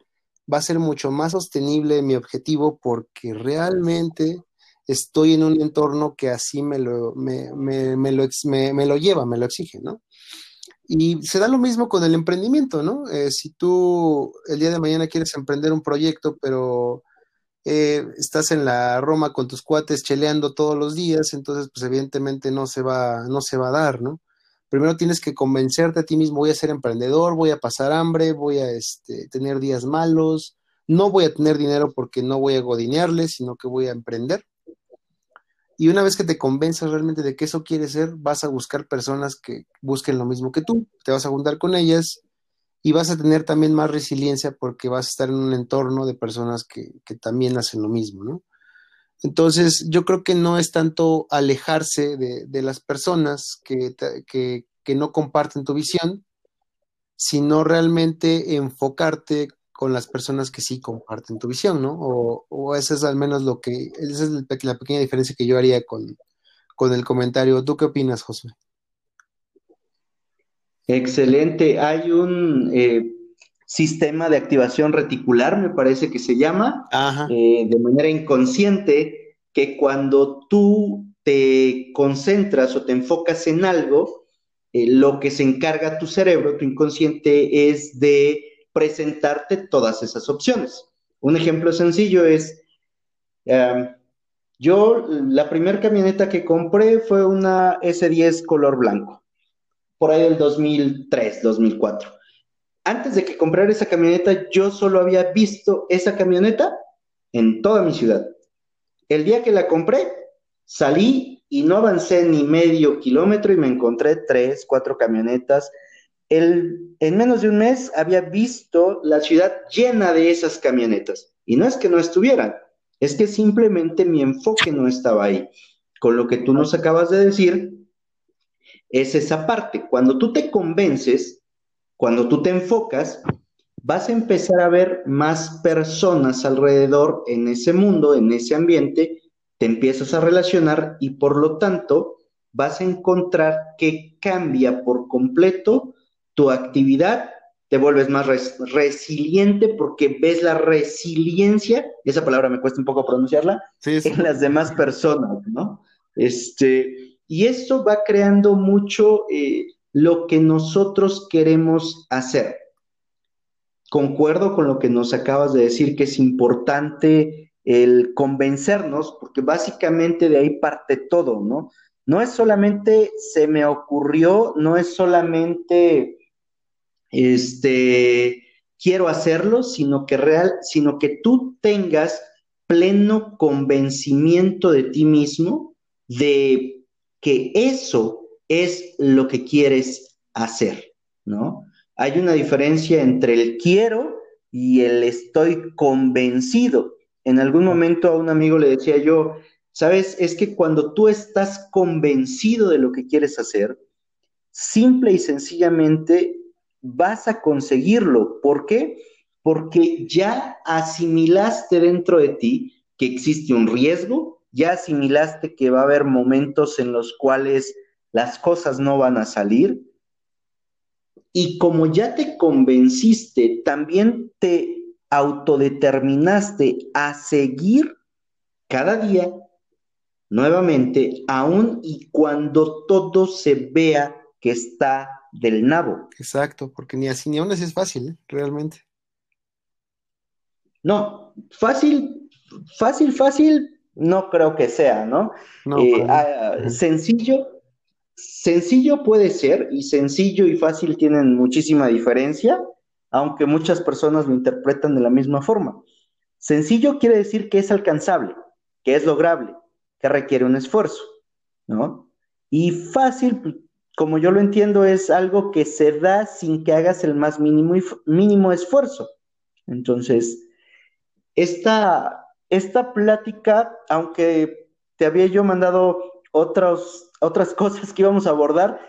va a ser mucho más sostenible mi objetivo porque realmente estoy en un entorno que así me lo, me, me, me lo, me, lo lleva, me lo exige, ¿no? Y se da lo mismo con el emprendimiento, ¿no? Eh, si tú el día de mañana quieres emprender un proyecto, pero eh, estás en la Roma con tus cuates cheleando todos los días, entonces pues evidentemente no se va, no se va a dar, ¿no? Primero tienes que convencerte a ti mismo, voy a ser emprendedor, voy a pasar hambre, voy a este, tener días malos, no voy a tener dinero porque no voy a godinearle, sino que voy a emprender. Y una vez que te convenzas realmente de que eso quieres ser, vas a buscar personas que busquen lo mismo que tú, te vas a juntar con ellas y vas a tener también más resiliencia porque vas a estar en un entorno de personas que, también hacen lo mismo, ¿no? Entonces, yo creo que no es tanto alejarse de, las personas que, que, que no comparten tu visión, sino realmente enfocarte con las personas que sí comparten tu visión, ¿no? O, o esa es al menos lo que, esa es la pequeña diferencia que yo haría con, con el comentario. ¿Tú qué opinas, José? Excelente. Hay un eh, sistema de activación reticular, me parece que se llama, eh, de manera inconsciente, que cuando tú te concentras o te enfocas en algo, eh, lo que se encarga tu cerebro, tu inconsciente, es de presentarte todas esas opciones. Un ejemplo sencillo es, em, yo la primera camioneta que compré fue una S10 color blanco, por ahí del 2003, 2004. Antes de que comprara esa camioneta, yo solo había visto esa camioneta en toda mi ciudad. El día que la compré, salí y no avancé ni medio kilómetro y me encontré tres, cuatro camionetas en menos de un mes había visto la ciudad llena de esas camionetas. Y no es que no estuvieran, es que simplemente mi enfoque no estaba ahí. Con lo que tú nos acabas de decir, es esa parte. Cuando tú te convences, cuando tú te enfocas, vas a empezar a ver más personas alrededor en ese mundo, en ese ambiente, te empiezas a relacionar y por lo tanto vas a encontrar que cambia por completo tu actividad, te vuelves más resiliente porque ves la resiliencia, esa palabra me cuesta un poco pronunciarla, en las demás personas, ¿no? Este, y eso va creando mucho eh, lo que nosotros queremos hacer. Concuerdo con lo que nos acabas de decir, que es importante el convencernos, porque básicamente de ahí parte todo, ¿no? No es solamente se me ocurrió, no es solamente este, quiero hacerlo, sino que real, sino que tú tengas pleno convencimiento de ti mismo de que eso es lo que quieres hacer, ¿no? Hay una diferencia entre el quiero y el estoy convencido. En algún momento a un amigo le decía yo, sabes, es que cuando tú estás convencido de lo que quieres hacer, simple y sencillamente vas a conseguirlo. ¿Por qué? Porque ya asimilaste dentro de ti que existe un riesgo, ya asimilaste que va a haber momentos en los cuales las cosas no van a salir. Y como ya te convenciste, también te autodeterminaste a seguir cada día nuevamente, aun y cuando todo se vea que está del nabo. Exacto, porque ni así ni aún así es fácil, ¿eh? realmente. No, fácil, fácil, fácil, no creo que sea, ¿no? Eh, ah, sencillo, sencillo puede ser, y sencillo y fácil tienen muchísima diferencia, aunque muchas personas lo interpretan de la misma forma. Sencillo quiere decir que es alcanzable, que es lograble, que requiere un esfuerzo, ¿no? Y fácil, como yo lo entiendo, es algo que se da sin que hagas el más mínimo, mínimo esfuerzo. Entonces, esta, esta plática, aunque te había yo mandado otras *laughs* cosas que íbamos a abordar,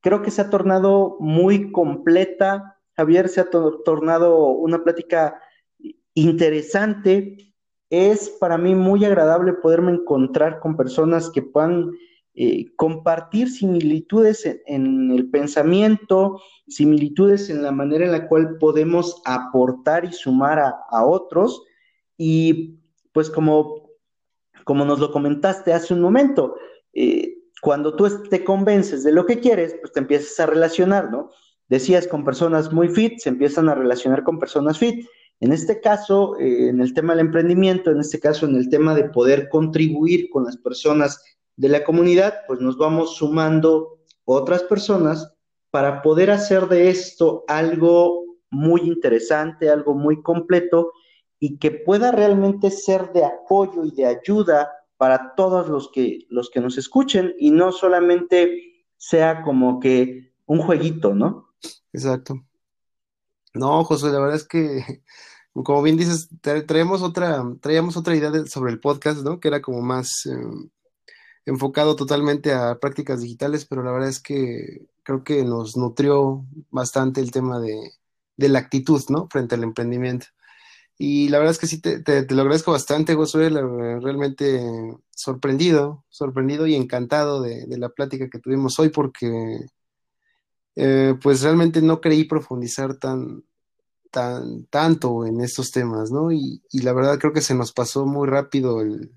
creo que se ha tornado muy completa. Javier se ha tornado una plática interesante. Es para mí muy agradable poderme encontrar con personas que puedan eh, compartir similitudes en, el pensamiento, similitudes en la manera en la cual podemos aportar y sumar a, otros. Y pues como, como nos lo comentaste hace un momento, eh, cuando tú te convences de lo que quieres, pues te empiezas a relacionar, ¿no? Decías con personas muy fit, se empiezan a relacionar con personas fit. En este caso, eh, en el tema del emprendimiento, en este caso, en el tema de poder contribuir con las personas de la comunidad, pues nos vamos sumando otras personas para poder hacer de esto algo muy interesante, algo muy completo y que pueda realmente ser de apoyo y de ayuda para todos los que, los que nos escuchen y no solamente sea como que un jueguito, ¿no? Exacto. No, José, la verdad es que, como bien dices, traemos otra, traíamos otra idea sobre el podcast, ¿no? Que era como más, em, enfocado totalmente a prácticas digitales, pero la verdad es que creo que nos nutrió bastante el tema de, la actitud, ¿no? Frente al emprendimiento. Y la verdad es que sí, te, lo agradezco bastante, Josué, realmente sorprendido, sorprendido y encantado de, la plática que tuvimos hoy, porque eh, pues realmente no creí profundizar tan, tan, tanto en estos temas, ¿no? Y, y la verdad creo que se nos pasó muy rápido el,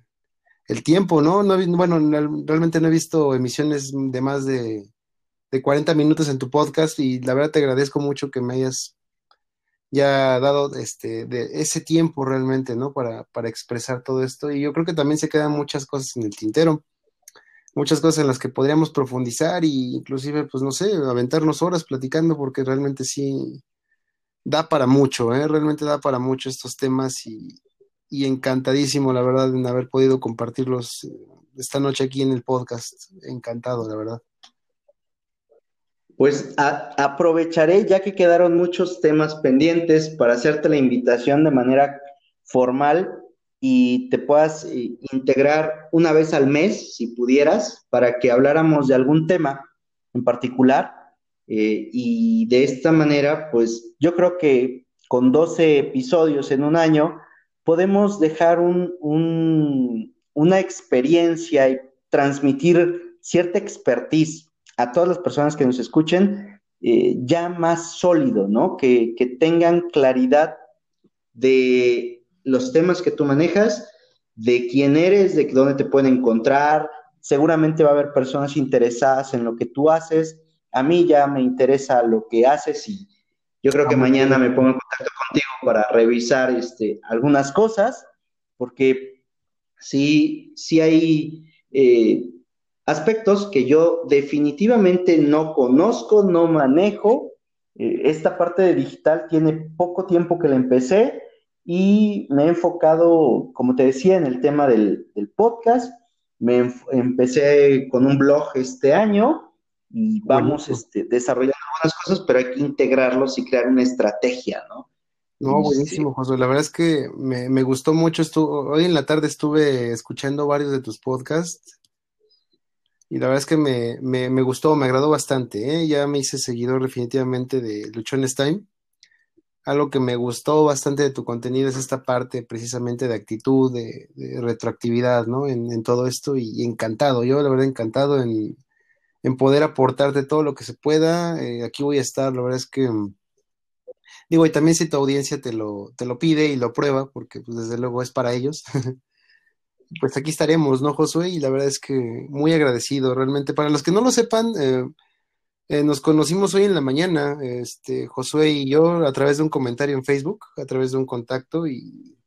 el tiempo, ¿no? no bueno, realmente no he visto emisiones de más de, de 40 minutos en tu podcast y la verdad te agradezco mucho que me hayas ya dado este de ese tiempo realmente, ¿no? Para, para expresar todo esto. Y yo creo que también se quedan muchas cosas en el tintero, muchas cosas en las que podríamos profundizar e inclusive, pues no sé, aventarnos horas platicando porque realmente sí da para mucho, ¿eh? Realmente da para mucho estos temas y, y encantadísimo, la verdad, en haber podido compartirlos eh, esta noche aquí en el podcast. Encantado, la verdad. Pues aprovecharé, ya que quedaron muchos temas pendientes, para hacerte la invitación de manera formal y te puedas eh, integrar una vez al mes, si pudieras, para que habláramos de algún tema en particular. Eh, y de esta manera, pues yo creo que con 12 episodios en un año, podemos dejar una experiencia y transmitir cierta expertise a todas las personas que nos escuchen eh, ya más sólido, ¿no? Que, tengan claridad de los temas que tú manejas, de quién eres, de dónde te pueden encontrar. Seguramente va a haber personas interesadas en lo que tú haces. A mí ya me interesa lo que haces y yo creo que mañana me pongo en contacto contigo para revisar este, algunas cosas, porque sí, sí hay eh, aspectos que yo definitivamente no conozco, no manejo. Eh, esta parte de digital tiene poco tiempo que la empecé y me he enfocado, como te decía, en el tema del, podcast. Me empecé con un blog este año y vamos este, desarrollando algunas cosas, pero hay que integrarlos y crear una estrategia, ¿no? No, buenísimo, José. La verdad es que me, gustó mucho. hoy en la tarde estuve escuchando varios de tus podcasts y la verdad es que me, gustó, me agradó bastante. ¿eh? Ya me hice seguidor definitivamente de Luchones Time. Algo que me gustó bastante de tu contenido es esta parte precisamente de actitud, de, retroactividad, ¿no? En, en, todo esto y encantado. Yo, la verdad, encantado en, en poder aportarte todo lo que se pueda. Eh, aquí voy a estar, la verdad es que, mm, digo, y también si tu audiencia te lo, te lo pide y lo prueba, porque pues desde luego es para ellos, *laughs* pues aquí estaremos, ¿no, Josué? Y la verdad es que muy agradecido, realmente. Para los que no lo sepan, eh, eh, nos conocimos hoy en la mañana, este, Josué y yo, a través de un comentario en Facebook, a través de un contacto, y,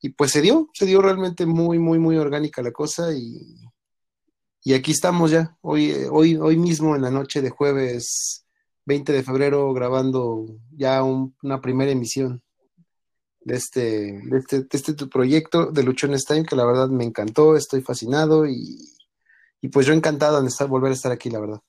y pues se dio, se dio realmente muy, muy, muy orgánica la cosa y y aquí estamos ya, hoy, eh, hoy, hoy mismo en la noche de jueves 20 de febrero grabando ya una primera emisión de este, de este, de este tu proyecto de Luchones Time, que la verdad me encantó, estoy fascinado y, y pues yo encantado de estar, volver a estar aquí, la verdad.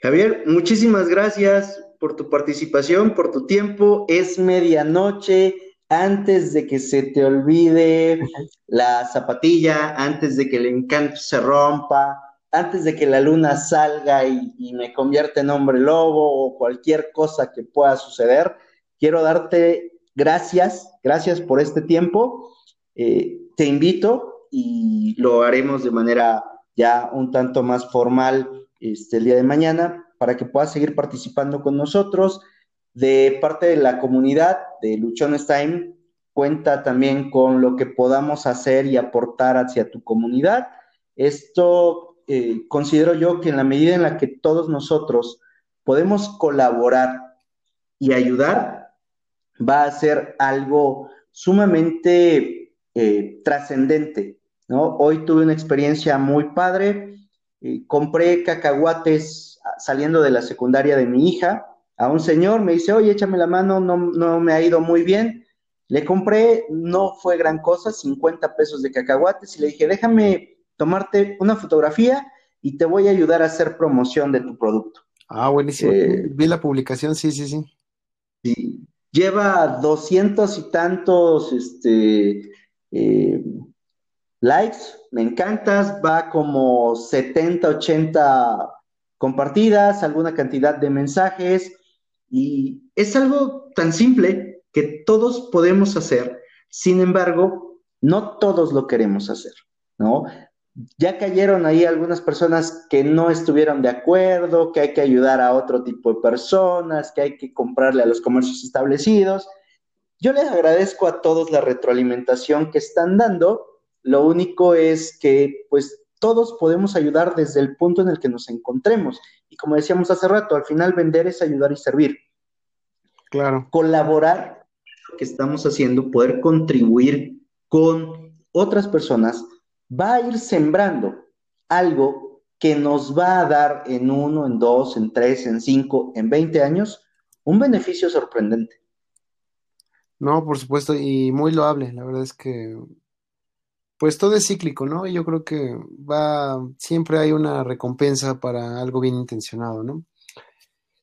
Javier, muchísimas gracias por tu participación, por tu tiempo. Es medianoche. Antes de que se te olvide la zapatilla, antes de que el encanto se rompa, antes de que la luna salga y, me convierta en hombre lobo o cualquier cosa que pueda suceder, quiero darte gracias, gracias por este tiempo. Eh, te invito y lo haremos de manera ya un tanto más formal este, el día de mañana para que puedas seguir participando con nosotros. De parte de la comunidad de Luchones Time, cuenta también con lo que podamos hacer y aportar hacia tu comunidad. Esto eh, considero yo que en la medida en la que todos nosotros podemos colaborar y ayudar, va a ser algo sumamente eh, trascendente, ¿no? Hoy tuve una experiencia muy padre, eh, compré cacahuates saliendo de la secundaria de mi hija a un señor, me dice, oye, échame la mano, no, no me ha ido muy bien. Le compré, no fue gran cosa, 50 pesos de cacahuates y le dije, déjame tomarte una fotografía y te voy a ayudar a hacer promoción de tu producto. Ah, buenísimo. Eh, Vi la publicación, sí, sí, sí. Sí. Lleva doscientos y tantos este, eh, likes, me encantas, va como 70, 80 compartidas, alguna cantidad de mensajes y es algo tan simple que todos podemos hacer, sin embargo, no todos lo queremos hacer, ¿no? Ya cayeron ahí algunas personas que no estuvieron de acuerdo, que hay que ayudar a otro tipo de personas, que hay que comprarle a los comercios establecidos. Yo les agradezco a todos la retroalimentación que están dando. Lo único es que, pues, todos podemos ayudar desde el punto en el que nos encontremos. Como decíamos hace rato, al final vender es ayudar y servir. Claro. Colaborar lo que estamos haciendo, poder contribuir con otras personas, va a ir sembrando algo que nos va a dar en uno, en dos, en tres, en cinco, en veinte años, un beneficio sorprendente. No, por supuesto, y muy loable. La verdad es que pues todo es cíclico, ¿no? Y yo creo que va, siempre hay una recompensa para algo bien intencionado, ¿no?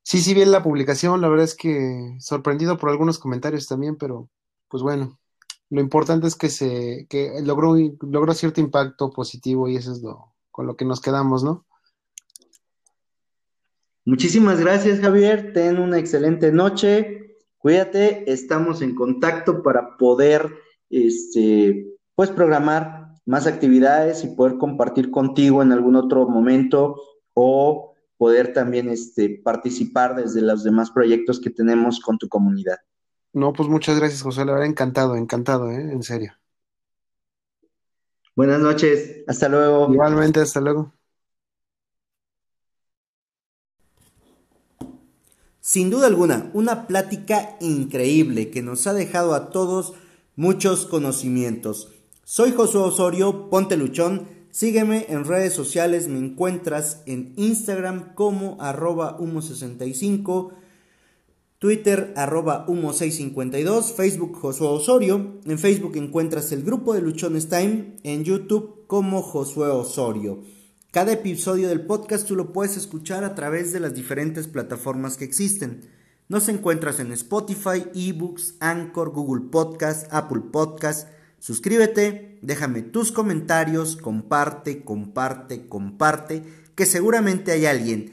Sí, sí, bien la publicación, la verdad es que sorprendido por algunos comentarios también, pero pues bueno, lo importante es que se, que logró, logró cierto impacto positivo y eso es lo, con lo que nos quedamos, ¿no? Muchísimas gracias, Javier. Ten una excelente noche. Cuídate, estamos en contacto para poder, este, puedes programar más actividades y poder compartir contigo en algún otro momento o poder también este, participar desde los demás proyectos que tenemos con tu comunidad. No, pues muchas gracias, José. La verdad, encantado, encantado, ¿eh? en serio. Buenas noches, hasta luego. Igualmente, hasta luego. Sin duda alguna, una plática increíble que nos ha dejado a todos muchos conocimientos. Soy Josué Osorio, ponte luchón. Sígueme en redes sociales, me encuentras en Instagram como arroba humo65, Twitter arroba humo652, Facebook Josué Osorio. En Facebook encuentras el grupo de Luchones Time, en YouTube como Josué Osorio. Cada episodio del podcast tú lo puedes escuchar a través de las diferentes plataformas que existen. Nos encuentras en Spotify, eBooks, Anchor, Google Podcast, Apple Podcast, Suscríbete, déjame tus comentarios, comparte, comparte, comparte, que seguramente hay alguien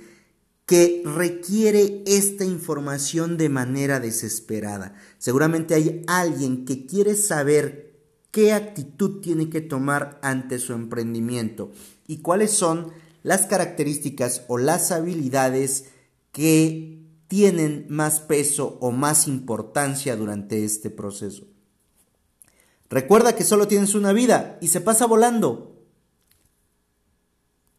que requiere esta información de manera desesperada. Seguramente hay alguien que quiere saber qué actitud tiene que tomar ante su emprendimiento y cuáles son las características o las habilidades que tienen más peso o más importancia durante este proceso. Recuerda que solo tienes una vida y se pasa volando.